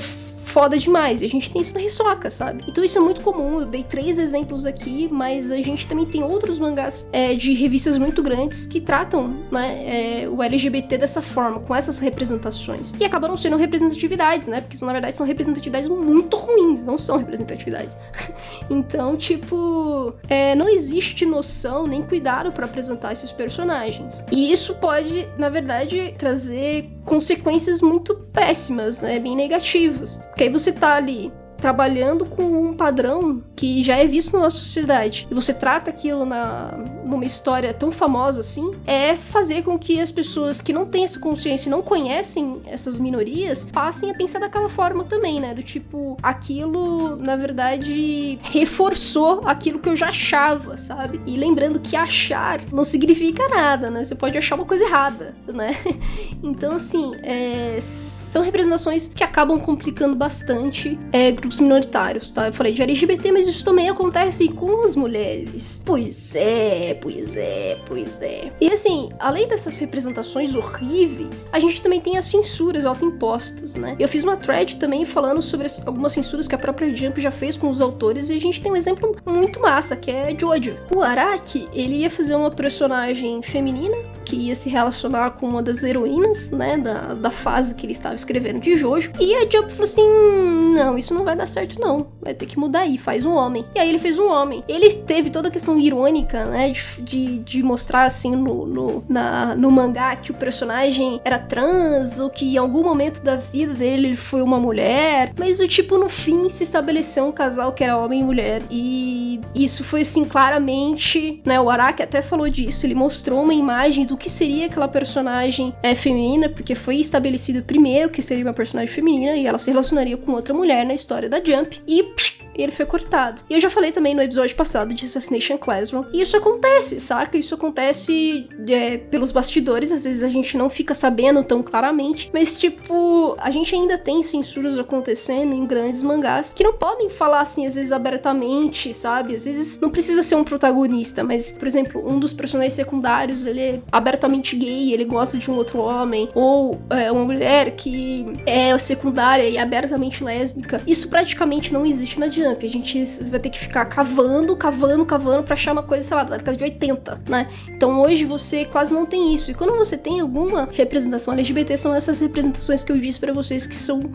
Speaker 1: foda demais. E a gente tem isso no Hisoka, sabe? Então isso é muito comum. Eu dei três exemplos aqui, mas a gente também tem outros mangás é, de revistas muito grandes que tratam né, é, o LGBT dessa forma, com essas representações. E acabam sendo representatividades, né? Porque na verdade são representatividades muito ruins, não são representatividades. [laughs] então, tipo, é, não existe noção nem cuidado para apresentar esses personagens. E isso pode, na verdade, trazer consequências muito péssimas, né? Bem negativas. Porque aí você tá ali trabalhando com um padrão que já é visto na nossa sociedade, e você trata aquilo na, numa história tão famosa assim, é fazer com que as pessoas que não têm essa consciência e não conhecem essas minorias passem a pensar daquela forma também, né? Do tipo, aquilo, na verdade, reforçou aquilo que eu já achava, sabe? E lembrando que achar não significa nada, né? Você pode achar uma coisa errada, né? [laughs] Então, assim, é são representações que acabam complicando bastante é, grupos minoritários, tá? Eu falei de LGBT, mas isso também acontece com as mulheres. Pois é, pois é, pois é. E assim, além dessas representações horríveis, a gente também tem as censuras autoimpostas, né? Eu fiz uma thread também falando sobre algumas censuras que a própria Jump já fez com os autores e a gente tem um exemplo muito massa, que é Jojo. O Araki, ele ia fazer uma personagem feminina que ia se relacionar com uma das heroínas, né, da, da fase que ele estava escrevendo de Jojo. E a Jump falou assim: não, isso não vai dar certo, não. Vai ter que mudar aí, faz um homem. E aí ele fez um homem. Ele teve toda a questão irônica, né, de, de, de mostrar assim no, no, na, no mangá que o personagem era trans, ou que em algum momento da vida dele ele foi uma mulher. Mas o tipo, no fim, se estabeleceu um casal que era homem e mulher. E isso foi assim, claramente, né? O Araki até falou disso. Ele mostrou uma imagem do que seria aquela personagem é, feminina, porque foi estabelecido primeiro que seria uma personagem feminina e ela se relacionaria com outra mulher na história da Jump. E psh, ele foi cortado. E eu já falei também no episódio passado de Assassination Classroom. E isso acontece, saca? Isso acontece é, pelos bastidores, às vezes a gente não fica sabendo tão claramente. Mas, tipo, a gente ainda tem censuras acontecendo em grandes mangás que não podem falar assim, às vezes, abertamente, sabe? Às vezes não precisa ser um protagonista, mas, por exemplo, um dos personagens secundários, ele é abertamente gay, ele gosta de um outro homem, ou é, uma mulher que é secundária e abertamente lésbica. Isso praticamente não existe na Jump. A gente vai ter que ficar cavando, cavando, cavando para achar uma coisa, sei lá, da década de 80, né? Então hoje você quase não tem isso. E quando você tem alguma representação LGBT, são essas representações que eu disse para vocês que são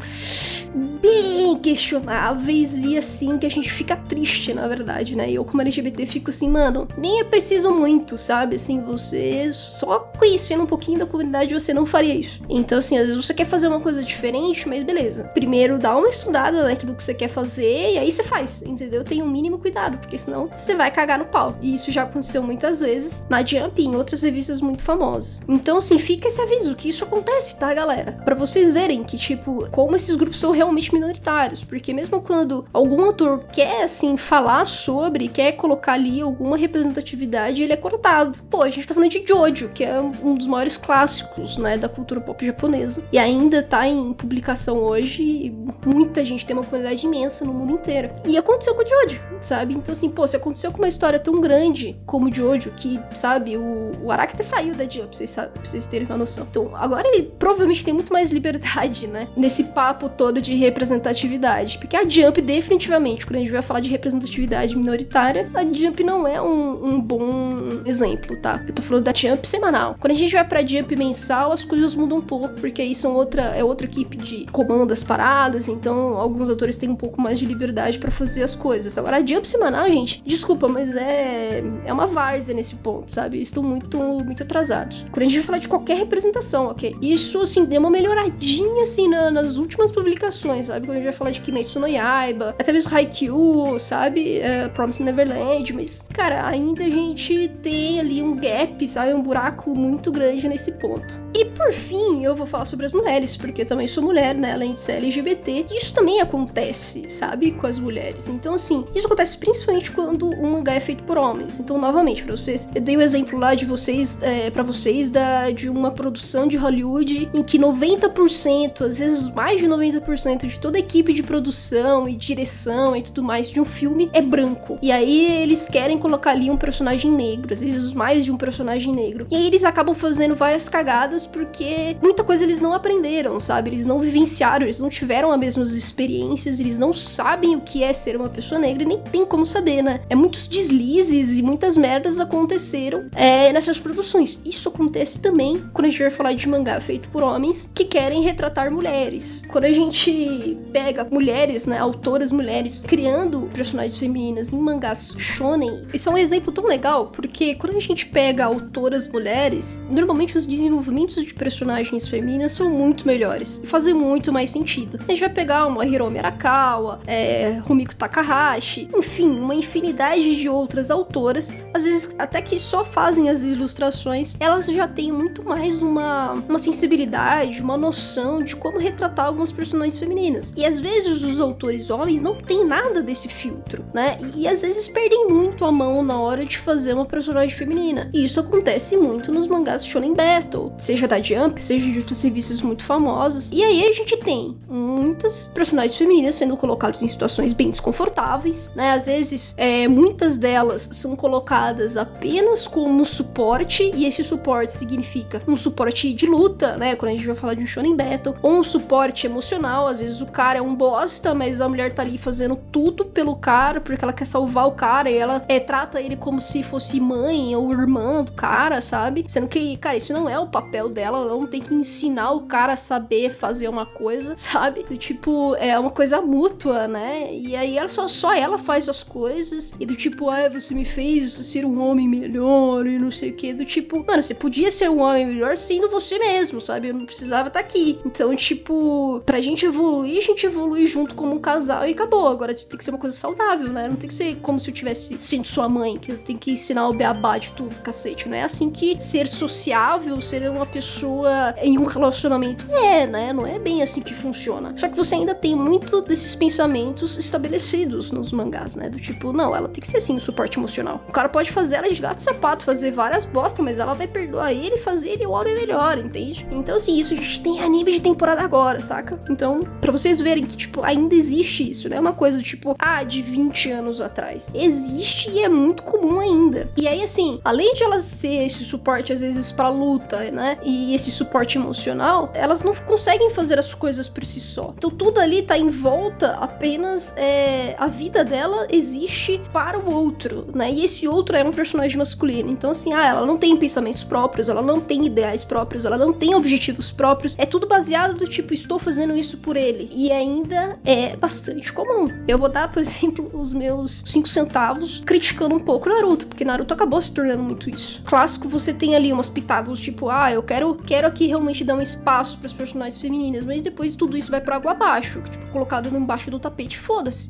Speaker 1: bem questionáveis e assim que a gente fica triste, na verdade, né? Eu como LGBT fico assim, mano, nem é preciso muito, sabe? Assim, você só conhecendo um pouquinho da comunidade você não faria isso. Então, assim, às vezes você quer fazer uma coisa diferente, mas beleza. Primeiro dá uma estudada naquilo que você quer fazer e aí você faz, entendeu? Tem um mínimo cuidado, porque senão você vai cagar no pau. E isso já aconteceu muitas vezes na Jump e em outras revistas muito famosas. Então, assim, fica esse aviso que isso acontece, tá, galera? Para vocês verem que, tipo, como esses grupos são realmente minoritários. Porque mesmo quando algum autor quer, assim, falar sobre, quer colocar ali alguma representatividade, ele é cortado. Pô, a gente tá falando de Jojo, que é um dos maiores clássicos, né, da cultura pop japonesa. E ainda tá em publicação hoje e muita gente tem uma comunidade imensa no mundo inteiro. E aconteceu com o Jojo, sabe? Então, assim, pô, se aconteceu com uma história tão grande como Jojo, que, sabe, o, o Araki até saiu da Jump, vocês, pra vocês terem uma noção. Então, agora ele provavelmente tem muito mais liberdade, né? Nesse papo todo de representatividade. Porque a Jump, definitivamente, quando a gente vai falar de representatividade minoritária, a Jump não é um, um bom exemplo, tá? Eu tô falando da Jump semanal. Quando a gente vai pra Jump mensal, as coisas mudam um pouco, porque aí são outra, é outra equipe de comando das paradas, então alguns autores têm um pouco mais de liberdade para fazer as coisas. Agora, a Jump semanal, gente, desculpa, mas é, é uma várzea nesse ponto, sabe? Estão muito, muito atrasados. Quando a gente vai falar de qualquer representação, ok? Isso, assim, deu uma melhoradinha, assim, na, nas últimas publicações, sabe? Quando a gente vai falar de Kimetsu no Yaiba, até mesmo Haikyuu, sabe? É, Promise Neverland, mas, cara, ainda a gente tem ali um gap, sabe? Um buraco muito grande nesse ponto. E por fim, eu vou falar sobre as mulheres, porque eu também sou mulher, né? Além de ser LGBT. Isso também acontece, sabe? Com as mulheres. Então, assim, isso acontece principalmente quando um mangá é feito por homens. Então, novamente, para vocês, eu dei o um exemplo lá de vocês, é, para vocês, da, de uma produção de Hollywood em que 90%, às vezes mais de 90% de toda a equipe de produção e direção e tudo mais de um filme é branco. E aí eles querem colocar ali um personagem negro, às vezes mais de um personagem negro. E aí eles acabam fazendo várias cagadas porque muita coisa eles não aprenderam, sabe? Eles não vivenciaram, eles não tiveram as mesmas experiências, eles não sabem o que é ser uma pessoa negra e nem tem como saber, né? É muitos deslizes e muitas merdas aconteceram é, nessas produções. Isso acontece também quando a gente vai falar de mangá feito por homens que querem retratar mulheres. Quando a gente pega mulheres, né, autoras mulheres criando personagens femininas em mangás shonen, isso é um exemplo tão legal porque quando a gente pega autoras mulheres, normalmente os desenvolvimentos de personagens femininas são muito melhores e fazem muito mais sentido. A gente vai pegar uma Hiromi Arakawa, é, Rumiko Takahashi, enfim, uma infinidade de outras autoras, às vezes até que só fazem as ilustrações, elas já têm muito mais uma, uma sensibilidade, uma noção de como retratar algumas personagens femininas. E às vezes os autores homens não têm nada desse filtro, né? E, e às vezes perdem muito a mão na hora de fazer uma personagem feminina. E isso acontece muito nos mangás Shonen Battle, seja da Jump, seja de outros serviços muito famosos. E aí a gente tem muitas personagens femininas sendo colocadas em situações bem desconfortáveis, né? Às vezes, é, muitas delas são colocadas apenas como suporte, e esse suporte significa um suporte de luta, né? Quando a gente vai falar de um Shonen Battle, ou um suporte emocional. Às vezes o cara é um bosta, mas a mulher tá ali fazendo tudo pelo cara, porque ela quer salvar o cara, e ela é, trata ele como se fosse mãe ou irmã do cara, sabe? Sendo que, cara, isso não é o papel dela, ela não tem que ensinar o cara a saber fazer uma coisa, [laughs] sabe? Do tipo, é uma coisa mútua, né? E aí ela só, só ela faz as coisas, e do tipo, ah, você me fez ser um homem melhor e não sei o que. Do tipo, mano, você podia ser um homem melhor sendo você mesmo, sabe? Eu não precisava estar tá aqui. Então, tipo, pra gente evoluir, a gente evolui junto como um casal e acabou. Agora tem que ser uma coisa saudável, né? Não tem que ser como se eu tivesse sendo sua mãe, que eu tenho que ensinar o beabá de tudo, cacete, né? É assim que ser sociável, ser uma pessoa em um relacionamento é, né? Não é bem assim que funciona. Só que você ainda tem muito desses pensamentos estabelecidos nos mangás, né? Do tipo, não, ela tem que ser assim, um suporte emocional. O cara pode fazer ela de gato sapato, fazer várias bostas, mas ela vai perdoar ele e fazer ele o homem melhor, entende? Então, assim, isso a gente tem anime de temporada agora, saca? Então, para vocês verem que, tipo, ainda existe isso, né? Uma coisa, tipo, ah, de 20 anos atrás. Existe e é muito comum ainda. E aí, assim, além de elas ser esse suporte, às vezes, pra luta, né? E esse suporte emocional, elas não conseguem fazer as coisas por si só. Então, tudo ali tá em volta apenas. É, a vida dela existe para o outro, né? E esse outro é um personagem masculino. Então, assim, ah, ela não tem pensamentos próprios, ela não tem ideais próprios, ela não tem objetivos próprios. É tudo baseado do tipo, estou fazendo isso por ele. E ainda é bastante comum. Eu vou dar, por [laughs] exemplo, os meus 5 centavos criticando um pouco Naruto, porque Naruto acabou se tornando muito isso. Clássico, você tem ali umas pitadas tipo, ah, eu quero, quero aqui realmente dar um espaço para as personagens femininas, mas depois tudo isso vai para água abaixo, tipo, colocado embaixo do tapete,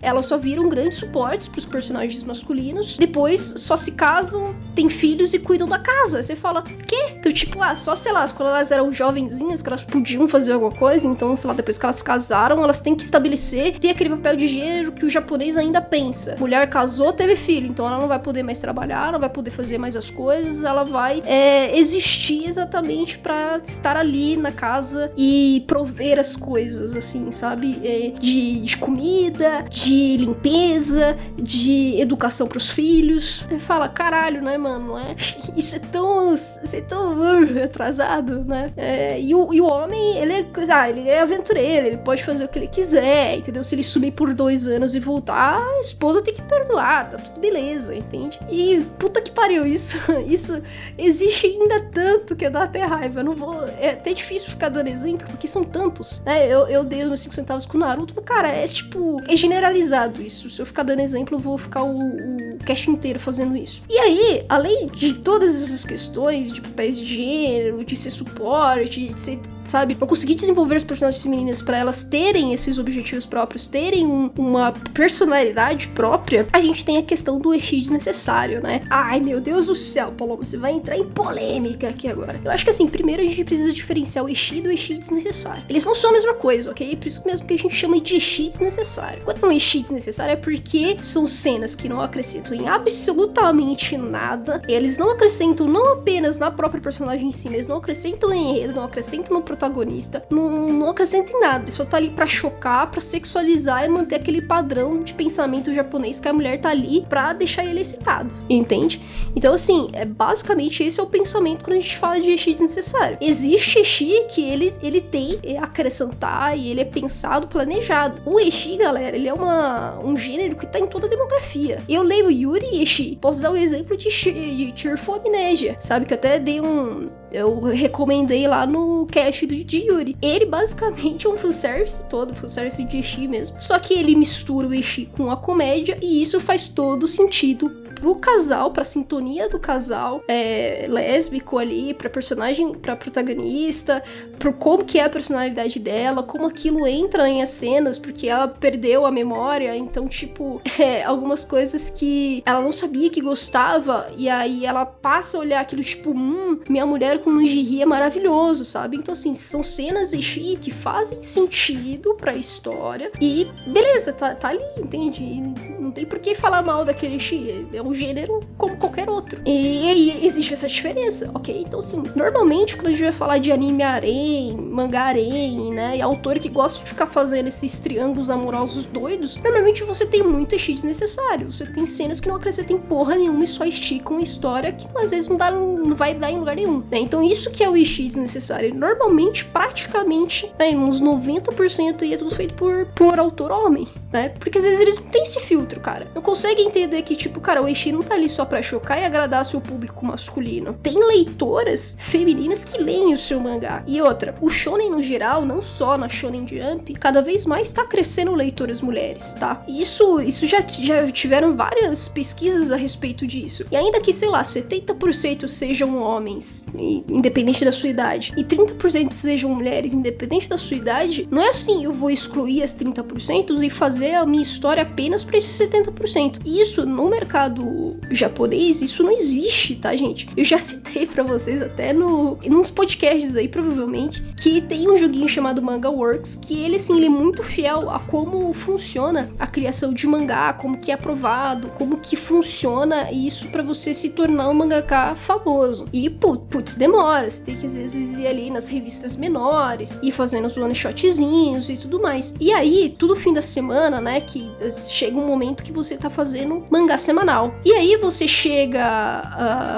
Speaker 1: Elas só viram grandes suportes para os personagens masculinos, depois só se casam, têm filhos e cuidam da casa. Você fala, quê? Então, tipo, ah, só sei lá, quando elas eram jovenzinhas, que elas podiam fazer alguma coisa, então, sei lá, depois que elas casaram, elas têm que estabelecer, ter aquele papel de gênero que o japonês ainda pensa. Mulher casou, teve filho, então ela não vai poder mais trabalhar, não vai poder fazer mais as coisas, ela vai é, existir exatamente para estar ali na casa e prover as coisas, assim, sabe? É, de, de, comida, de limpeza, de educação para os filhos. Você fala, caralho, né, mano? É? [laughs] Isso é tão, isso é tão uh, atrasado, né? É, e, o, e o homem, ele é, ah, ele é aventureiro, ele pode fazer o que ele quiser, entendeu? Se ele sumir por dois anos e voltar, a esposa tem que perdoar, tá tudo beleza, entende? E puta que pariu, isso, [laughs] isso existe ainda tanto que dá até raiva. Eu não vou. É até difícil ficar dando exemplo, porque são tantos. Né? Eu, eu dei meus 5 centavos com o Naruto, mas, cara, é tipo. É generalizado isso. Se eu ficar dando exemplo, eu vou ficar o, o cast inteiro fazendo isso. E aí, além de todas essas questões de papéis de gênero, de ser suporte, de ser sabe? Eu consegui desenvolver as personagens femininas para elas terem esses objetivos próprios, terem um, uma personalidade própria. A gente tem a questão do eixi desnecessário, né? Ai, meu Deus do céu, Paloma, você vai entrar em polêmica aqui agora. Eu acho que assim, primeiro a gente precisa diferenciar o eixi do eixi desnecessário. Eles não são a mesma coisa, ok? Por isso mesmo que a gente chama de eixi desnecessário. Quando é um eixi desnecessário é porque são cenas que não acrescentam em absolutamente nada. Eles não acrescentam não apenas na própria personagem em si, mas não acrescentam em enredo, não acrescentam no protagonista não, não acrescenta em nada. Só tá ali pra chocar, pra sexualizar e manter aquele padrão de pensamento japonês que a mulher tá ali pra deixar ele excitado, entende? Então, assim, é basicamente esse é o pensamento quando a gente fala de Eshi desnecessário. Existe Eshi que ele, ele tem acrescentar e ele é pensado, planejado. O Eshi, galera, ele é uma, um gênero que tá em toda a demografia. Eu leio Yuri Eshi. Posso dar o um exemplo de, de Cheerful Amnesia, sabe? Que eu até dei um, eu recomendei lá no cast do de Yuri. Ele basicamente é um fanservice todo, fanservice de Eshi mesmo. Só que ele mistura o Eshi com a comédia e isso faz todo sentido pro casal, pra sintonia do casal é, lésbico ali, pra personagem, pra protagonista, pro como que é a personalidade dela, como aquilo entra em as cenas, porque ela perdeu a memória, então, tipo, [laughs] é, algumas coisas que ela não sabia que gostava, e aí ela passa a olhar aquilo, tipo, hum, minha mulher com lingerie é maravilhoso, sabe? Então, assim, são cenas de que fazem sentido pra história, e beleza, tá, tá ali, entende? E não tem por que falar mal daquele Xi, é um gênero como qualquer outro. E aí existe essa diferença, ok? Então, assim, normalmente quando a gente vai falar de anime harem, mangá harem, né, e autor que gosta de ficar fazendo esses triângulos amorosos doidos, normalmente você tem muito Xi desnecessário. Você tem cenas que não acrescentam porra nenhuma e só esticam a história que às vezes não, dá, não vai dar em lugar nenhum, né? Então isso que é o Xi desnecessário. Normalmente, praticamente, né, uns 90% aí é tudo feito por, por autor homem, né? Porque às vezes eles não têm esse filtro, cara. Não conseguem entender que, tipo, cara, o Não tá ali só pra chocar e agradar seu público masculino. Tem leitoras femininas que leem o seu mangá. E outra, o shonen no geral, não só na Shonen Jump, cada vez mais tá crescendo leitoras mulheres, tá? Isso, isso já, já tiveram várias pesquisas a respeito disso. E ainda que, sei lá, 70% sejam homens, independente da sua idade, e 30% sejam mulheres, independente da sua idade, não é assim, eu vou excluir as 30% e fazer a minha história apenas para esses 70%. Isso no mercado japonês, isso não existe, tá, gente? Eu já [laughs] citei para vocês até no nos podcasts aí, provavelmente, que tem um joguinho chamado Manga Works, que ele assim, ele é muito fiel a como funciona a criação de mangá, como que é aprovado, como que funciona isso para você se tornar um mangaka famoso. E putz, demora, você tem que às vezes ir ali nas revistas menores, ir fazendo os one shotzinhos e tudo mais. E aí, tudo fim da semana, né, que chega um momento que você tá fazendo mangá semanal. E aí você chega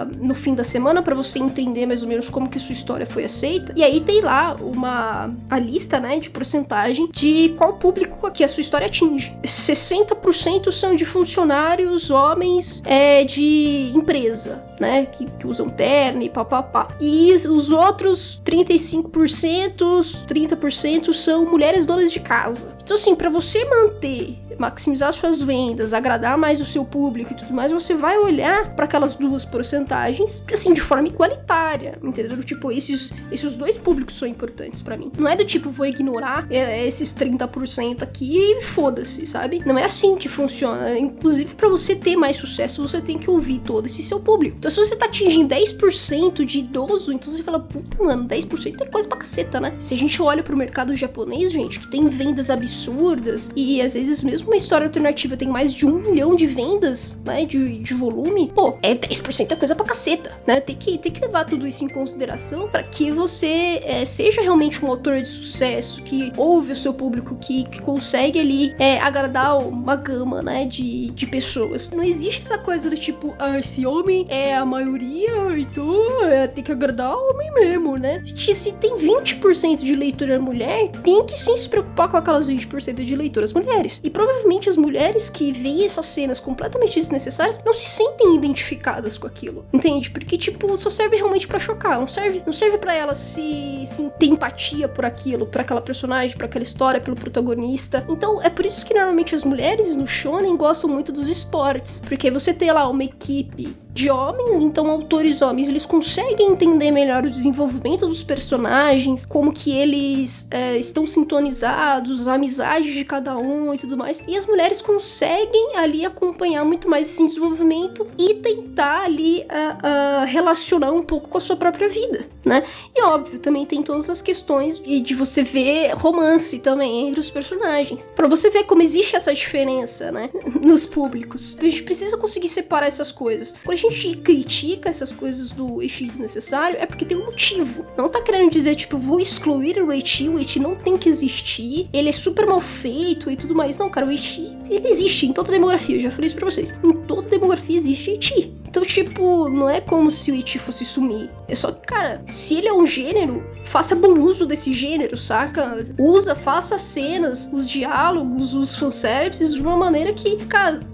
Speaker 1: uh, no fim da semana para você entender mais ou menos como que sua história foi aceita. E aí tem lá uma a lista, né, de porcentagem de qual público que a sua história atinge. 60% são de funcionários homens é, de empresa, né, que, que usam terno e papapá. E os outros 35%, 30% são mulheres donas de casa. Então assim, para você manter maximizar suas vendas, agradar mais o seu público e tudo mais, você vai olhar para aquelas duas porcentagens, assim, de forma igualitária, entendeu? Tipo, esses, esses dois públicos são importantes para mim. Não é do tipo, vou ignorar é, esses 30% aqui e foda-se, sabe? Não é assim que funciona. Inclusive, para você ter mais sucesso, você tem que ouvir todo esse seu público. Então, se você tá atingindo 10% de idoso, então você fala, puta, mano, 10% é coisa pra caceta, né? Se a gente olha pro mercado japonês, gente, que tem vendas absurdas e às vezes mesmo uma história alternativa tem mais de um milhão de vendas, né, de, de volume, pô, é 10% é coisa pra caceta, né? Tem que, tem que levar tudo isso em consideração para que você é, seja realmente um autor de sucesso, que ouve o seu público, que, que consegue ali é, agradar uma gama, né, de, de pessoas. Não existe essa coisa do tipo, ah, esse homem é a maioria, então é, tem que agradar o homem mesmo, né? Que se tem 20% de leitura mulher, tem que sim se preocupar com aquelas 20% de leitoras mulheres. E provavelmente provavelmente as mulheres que veem essas cenas completamente desnecessárias não se sentem identificadas com aquilo, entende? Porque, tipo, só serve realmente para chocar, não serve, não serve para elas se, se ter empatia por aquilo, por aquela personagem, por aquela história, pelo protagonista. Então, é por isso que normalmente as mulheres no shonen gostam muito dos esportes, porque você tem lá uma equipe de homens, então autores homens, eles conseguem entender melhor o desenvolvimento dos personagens, como que eles é, estão sintonizados, a amizade de cada um e tudo mais. E as mulheres conseguem ali acompanhar muito mais esse desenvolvimento e tentar ali uh, uh, relacionar um pouco com a sua própria vida, né? E óbvio, também tem todas as questões de, de você ver romance também entre os personagens, para você ver como existe essa diferença, né, [laughs] nos públicos. A gente precisa conseguir separar essas coisas. Quando a gente critica essas coisas do eixo desnecessário, é porque tem um motivo. Não tá querendo dizer, tipo, vou excluir o Eti, o não tem que existir, ele é super mal feito e tudo mais. Não, cara, ele existe em toda demografia, eu já falei isso pra vocês. Em toda demografia existe Eti. Então, tipo, não é como se o Eti fosse sumir. É só que, cara, se ele é um gênero, faça bom uso desse gênero, saca? Usa, faça cenas, os diálogos, os fanservices de uma maneira que,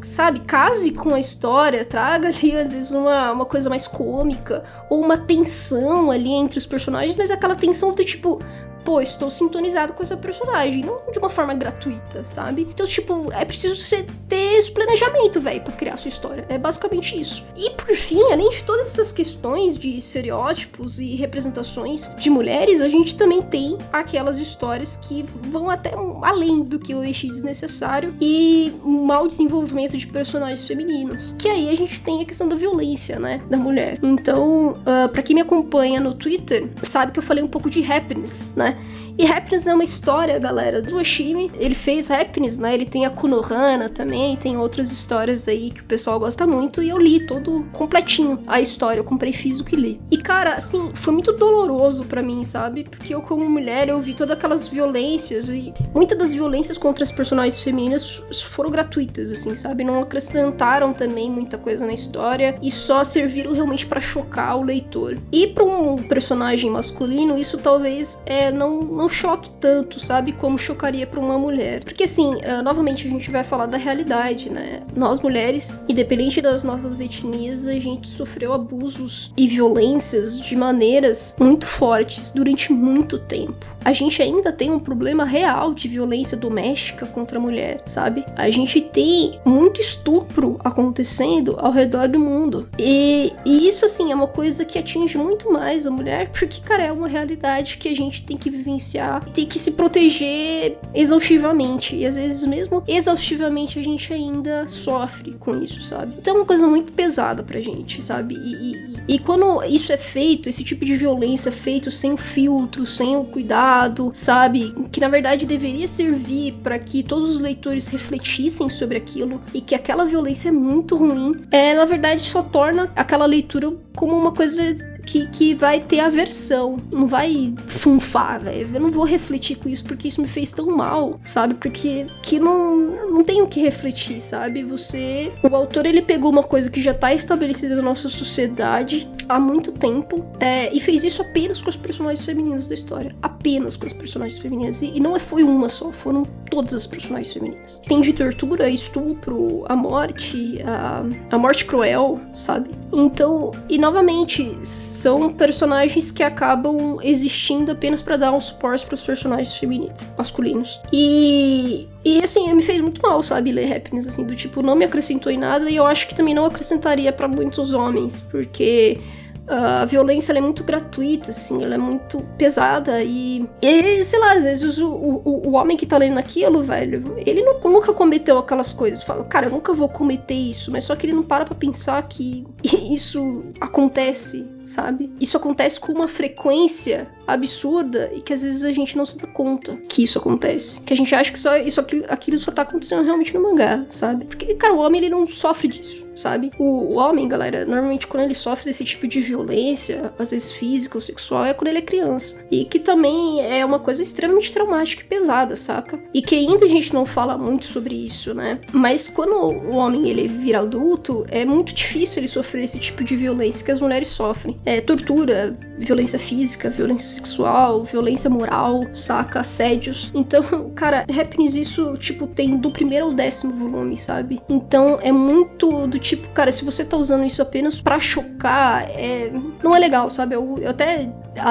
Speaker 1: sabe, case com a história, traga ali, às vezes, uma, uma coisa mais cômica, ou uma tensão ali entre os personagens, mas aquela tensão do tipo, pô, estou sintonizado com essa personagem, não de uma forma gratuita, sabe? Então, tipo, é preciso você ter esse planejamento, velho, pra criar sua história. É basicamente isso. E por fim, além de todas essas questões de estereótipos e representações de mulheres, a gente também tem aquelas histórias que vão até além do que eu achei desnecessário e um mau desenvolvimento de personagens femininos. Que aí a gente tem a questão da violência, né, da mulher. Então, uh, para quem me acompanha no Twitter, sabe que eu falei um pouco de happiness, né? E Happiness é uma história, galera, do Oshimi. Ele fez Happiness, né? Ele tem a Konohana também, tem outras histórias aí que o pessoal gosta muito. E eu li todo completinho a história, eu comprei físico e li. E, cara, assim, foi muito doloroso para mim, sabe? Porque eu, como mulher, eu vi todas aquelas violências e muitas das violências contra as personagens femininas foram gratuitas, assim, sabe? Não acrescentaram também muita coisa na história e só serviram realmente para chocar o leitor. E para um personagem masculino, isso talvez é, não, não não choque tanto, sabe? Como chocaria para uma mulher. Porque assim, uh, novamente a gente vai falar da realidade, né? Nós mulheres, independente das nossas etnias, a gente sofreu abusos e violências de maneiras muito fortes durante muito tempo a gente ainda tem um problema real de violência doméstica contra a mulher, sabe? A gente tem muito estupro acontecendo ao redor do mundo. E, e isso, assim, é uma coisa que atinge muito mais a mulher, [laughs] porque, cara, é uma realidade que a gente tem que vivenciar, tem que se proteger exaustivamente. E às vezes, mesmo exaustivamente, a gente ainda sofre com isso, sabe? Então é uma coisa muito pesada pra gente, sabe? E, e, e quando isso é feito, esse tipo de violência é feito sem filtro, sem o cuidado sabe? Que na verdade deveria servir para que todos os leitores refletissem sobre aquilo e que aquela violência é muito ruim, é na verdade só torna aquela leitura como uma coisa que, que vai ter aversão, não vai funfar, velho. Eu não vou refletir com isso porque isso me fez tão mal, sabe? Porque que não, não tem o que refletir, sabe? Você. O autor ele pegou uma coisa que já tá estabelecida na nossa sociedade há muito tempo é, e fez isso apenas com as personagens femininas da história. Apenas com as personagens femininas. E, e não é, foi uma só, foram todas as personagens femininas. Tem de tortura, estupro, a morte, a, a morte cruel, sabe? Então, e novamente, são personagens que acabam existindo apenas para dar um suporte para os personagens femininos, masculinos. E e assim, me fez muito mal, sabe, ler Happiness, assim, do tipo, não me acrescentou em nada e eu acho que também não acrescentaria para muitos homens, porque a violência é muito gratuita, assim, ela é muito pesada e, e sei lá, às vezes o, o, o homem que tá lendo aquilo, velho, ele não, nunca cometeu aquelas coisas. Fala, cara, eu nunca vou cometer isso, mas só que ele não para pra pensar que [laughs] isso acontece, sabe? Isso acontece com uma frequência absurda e que às vezes a gente não se dá conta que isso acontece. Que a gente acha que só isso aquilo, aquilo só tá acontecendo realmente no mangá, sabe? Porque, cara, o homem ele não sofre disso sabe? O, o, homem, galera, normalmente quando ele sofre desse tipo de violência, às vezes física ou sexual, é quando ele é criança. E que também é uma coisa extremamente traumática e pesada, saca? E que ainda a gente não fala muito sobre isso, né? Mas quando o homem ele vira adulto, é muito difícil ele sofrer esse tipo de violência que as mulheres sofrem. É tortura, violência física, violência sexual, violência moral, saca? Assédios. Então, [laughs] cara, Happiness isso, tipo, tem do primeiro ao décimo volume, sabe? Então é muito do tipo, cara, se você tá usando isso apenas para chocar, é... não é legal, sabe? Eu, eu até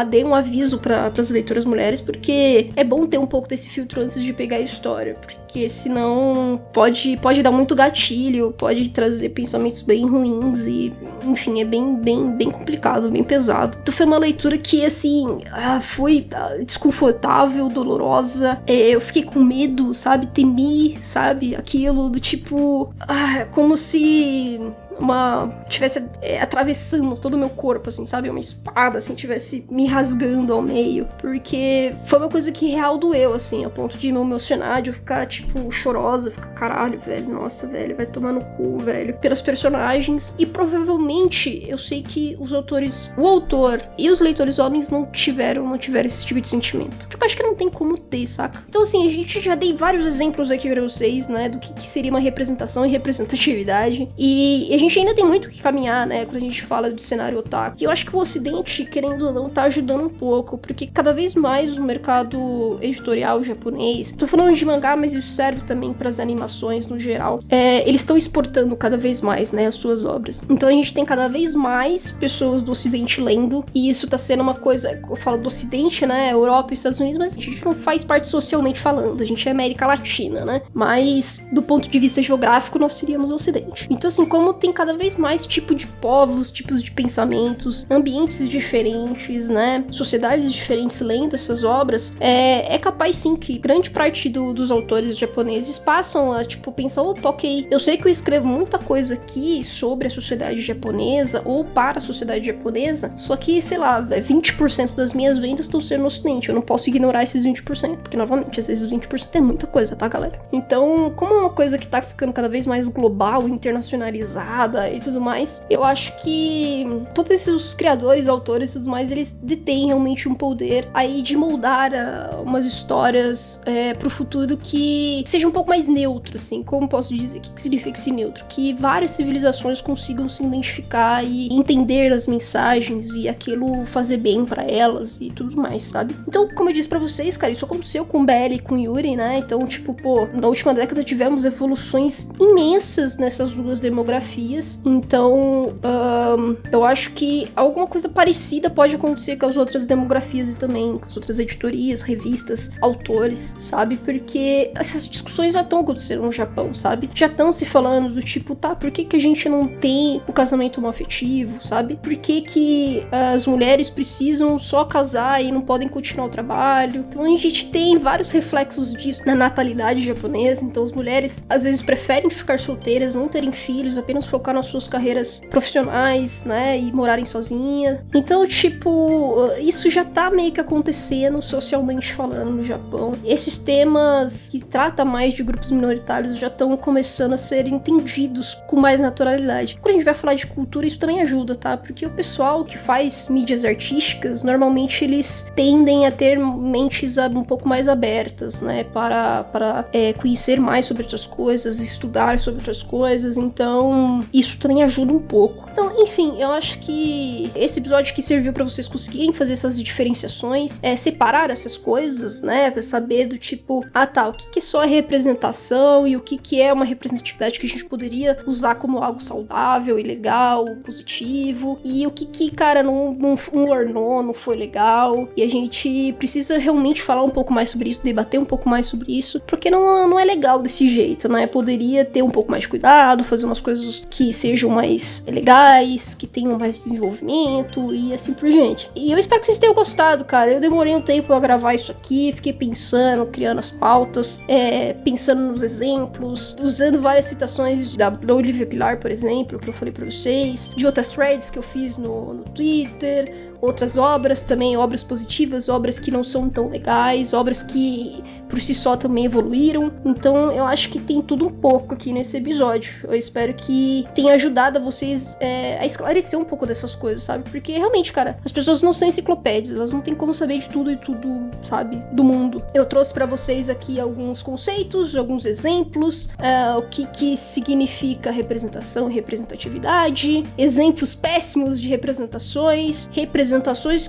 Speaker 1: dei um aviso para as leitoras mulheres, porque é bom ter um pouco desse filtro antes de pegar a história, porque senão pode, pode dar muito gatilho, pode trazer pensamentos bem ruins e, enfim, é bem, bem, bem complicado, bem pesado. Então foi uma leitura que, assim, ah, foi ah, desconfortável, dolorosa, é, eu fiquei com medo, sabe? Temi, sabe? Aquilo do tipo, ah, como se uma. tivesse é, atravessando todo o meu corpo, assim, sabe? Uma espada, assim, tivesse me rasgando ao meio. Porque foi uma coisa que real doeu, assim, a ponto de me emocionar, de eu ficar, tipo, chorosa, ficar, caralho, velho, nossa, velho, vai tomar no cu, velho. Pelas personagens. E provavelmente eu sei que os autores. O autor e os leitores homens não tiveram, não tiveram esse tipo de sentimento. Porque eu acho que não tem como ter, saca? Então, assim, a gente já dei vários exemplos aqui pra vocês, né? Do que, que seria uma representação e representatividade. E a gente gente ainda tem muito que caminhar, né, quando a gente fala do cenário otaku. E eu acho que o Ocidente, querendo ou não, tá ajudando um pouco, porque cada vez mais o mercado editorial japonês, tô falando de mangá, mas isso serve também para as animações no geral, é, eles estão exportando cada vez mais, né, as suas obras. Então a gente tem cada vez mais pessoas do Ocidente lendo, e isso tá sendo uma coisa, eu falo do Ocidente, né, Europa e Estados Unidos, mas a gente não faz parte socialmente falando, a gente é América Latina, né? Mas do ponto de vista geográfico, nós seríamos o Ocidente. Então, assim, como tem cada vez mais tipo de povos, tipos de pensamentos, ambientes diferentes, né? Sociedades diferentes lendo essas obras, é, é capaz sim que grande parte do, dos autores japoneses passam a, tipo, pensar, opa, ok, eu sei que eu escrevo muita coisa aqui sobre a sociedade japonesa ou para a sociedade japonesa, só que, sei lá, 20% das minhas vendas estão sendo no ocidente, eu não posso ignorar esses 20%, porque, novamente, às vezes 20% é muita coisa, tá, galera? Então, como é uma coisa que tá ficando cada vez mais global, internacionalizada e tudo mais, eu acho que todos esses criadores, autores e tudo mais, eles detêm realmente um poder aí de moldar uh, umas histórias é, pro futuro que seja um pouco mais neutro, assim. Como posso dizer? O que, que significa esse neutro? Que várias civilizações consigam se identificar e entender as mensagens e aquilo fazer bem para elas e tudo mais, sabe? Então, como eu disse para vocês, cara, isso aconteceu com Belly e com Yuri, né? Então, tipo, pô, na última década tivemos evoluções imensas nessas duas demografias. Então, um, eu acho que alguma coisa parecida pode acontecer com as outras demografias e também com as outras editorias, revistas, autores, sabe? Porque essas discussões já estão acontecendo no Japão, sabe? Já estão se falando do tipo, tá, por que, que a gente não tem o casamento homoafetivo, sabe? Por que, que as mulheres precisam só casar e não podem continuar o trabalho? Então a gente tem vários reflexos disso na natalidade japonesa. Então as mulheres às vezes preferem ficar solteiras, não terem filhos, apenas focar nas suas carreiras profissionais, né? E morarem sozinhas. Então, tipo, isso já tá meio que acontecendo socialmente falando no Japão. Esses temas que tratam mais de grupos minoritários já estão começando a ser entendidos com mais naturalidade. Quando a gente vai falar de cultura, isso também ajuda, tá? Porque o pessoal que faz mídias artísticas, normalmente eles tendem a ter mentes um pouco mais abertas, né? Para, para é, conhecer mais sobre outras coisas, estudar sobre outras coisas. Então, isso também ajuda um pouco. Então, enfim, eu acho que esse episódio que serviu para vocês conseguirem fazer essas diferenciações, é, separar essas coisas, né? Pra saber do tipo, ah tá, o que, que só é representação e o que, que é uma representatividade que a gente poderia usar como algo saudável e legal, positivo, e o que que, cara, não, não, não ornou, não foi legal, e a gente precisa realmente falar um pouco mais sobre isso, debater um pouco mais sobre isso, porque não, não é legal desse jeito, né? Poderia ter um pouco mais de cuidado, fazer umas coisas que sejam mais legais, que tenham mais desenvolvimento e assim por diante. E eu espero que vocês tenham gostado, cara. Eu demorei um tempo a gravar isso aqui, fiquei pensando, criando as pautas, é, pensando nos exemplos, usando várias citações da, Olivia Pilar, por exemplo, que eu falei pra vocês, de outras threads que eu fiz no, no Twitter, outras obras também, obras positivas, obras que não são tão legais, obras que por si só também evoluíram. Então eu acho que tem tudo um pouco aqui nesse episódio. Eu espero que tenha ajudado a vocês é, a esclarecer um pouco dessas coisas, sabe? Porque realmente, cara, as pessoas não são enciclopédias, elas não têm como saber de tudo e tudo, sabe? Do mundo. Eu trouxe para vocês aqui alguns conceitos, alguns exemplos, uh, o que que significa representação e representatividade, exemplos péssimos de representações, representações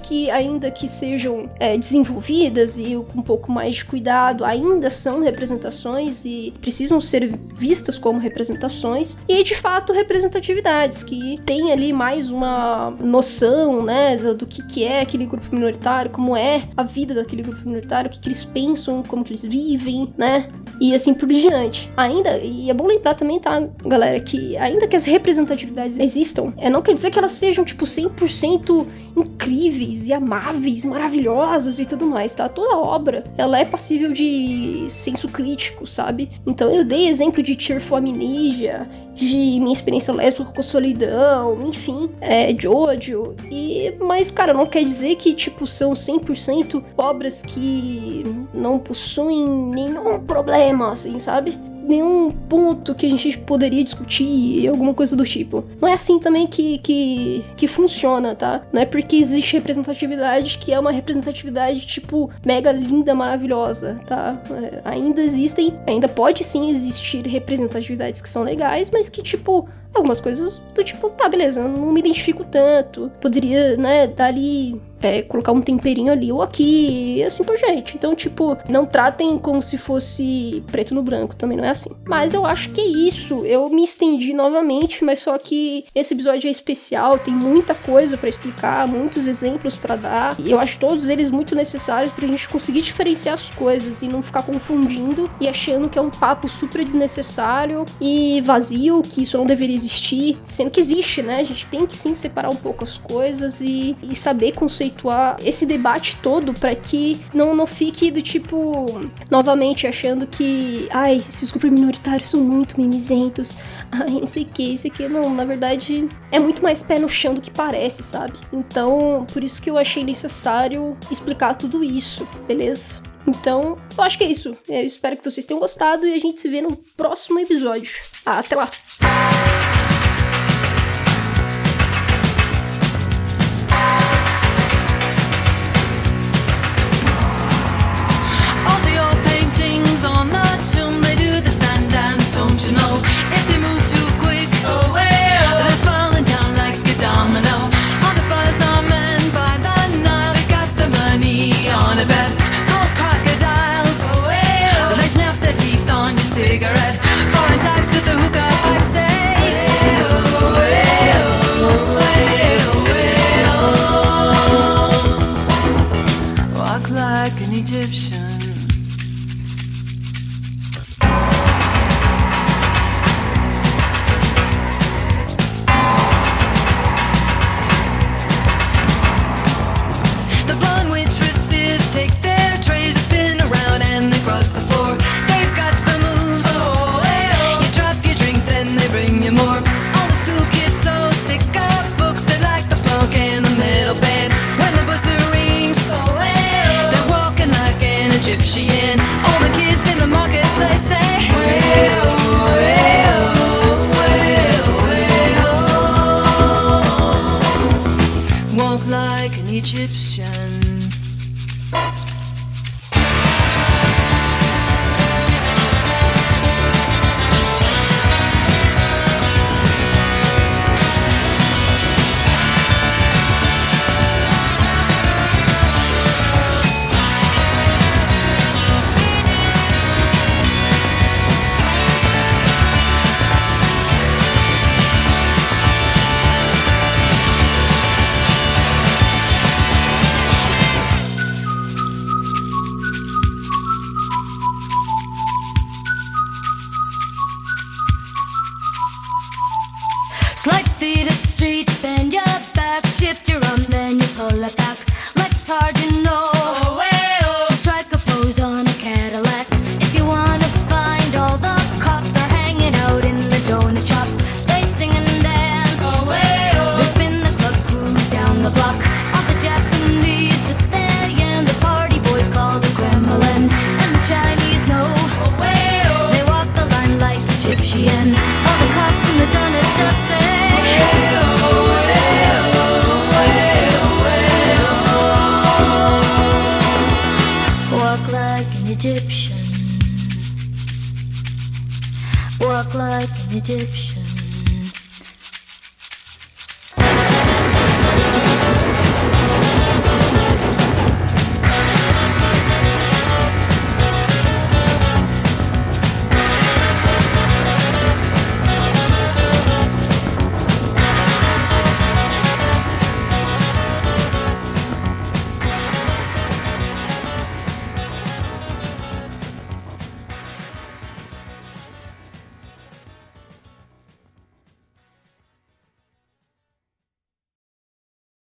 Speaker 1: que ainda que sejam é, desenvolvidas e com um pouco mais de cuidado, ainda são representações e precisam ser vistas como representações, e de fato representatividades que tem ali mais uma noção, né, do, do que que é aquele grupo minoritário, como é a vida daquele grupo minoritário, o que, que eles pensam, como que eles vivem, né? E assim por diante. Ainda, e é bom lembrar também, tá, galera, que ainda que as representatividades existam, é, não quer dizer que elas sejam, tipo, 100% incríveis e amáveis, maravilhosas e tudo mais, tá? Toda obra, ela é passível de senso crítico, sabe? Então eu dei exemplo de Tearful Amnesia, de minha experiência lésbica com solidão, enfim, é, Jojo. E, mas, cara, não quer dizer que, tipo, são 100% obras que não possuem nenhum problema, assim, sabe? Nenhum ponto que a gente poderia discutir, alguma coisa do tipo. Não é assim também que, que, que funciona, tá? Não é porque existe representatividade que é uma representatividade, tipo, mega linda, maravilhosa, tá? É, ainda existem, ainda pode sim existir representatividades que são legais, mas que, tipo, algumas coisas do tipo, tá, beleza, não me identifico tanto. Poderia, né, dar ali é, colocar um temperinho ali ou aqui, e assim por gente. Então, tipo, não tratem como se fosse preto no branco, também não é assim. Mas eu acho que é isso. Eu me estendi novamente, mas só que esse episódio é especial, tem muita coisa para explicar, muitos exemplos para dar. E eu acho todos eles muito necessários pra gente conseguir diferenciar as coisas e não ficar confundindo e achando que é um papo super desnecessário e vazio, que isso não deveria existir, sendo que existe, né? A gente tem que sim separar um pouco as coisas e, e saber conceituar esse debate todo para que não, não fique do tipo, novamente achando que, ai, esses grupos minoritários são muito mimizentos, [laughs] ai, não sei o que, isso aqui. Não, na verdade, é muito mais pé no chão do que parece, sabe? Então, por isso que eu achei necessário explicar tudo isso, beleza? Então, eu acho que é isso. Eu espero que vocês tenham gostado e a gente se vê no próximo episódio. Ah, até lá!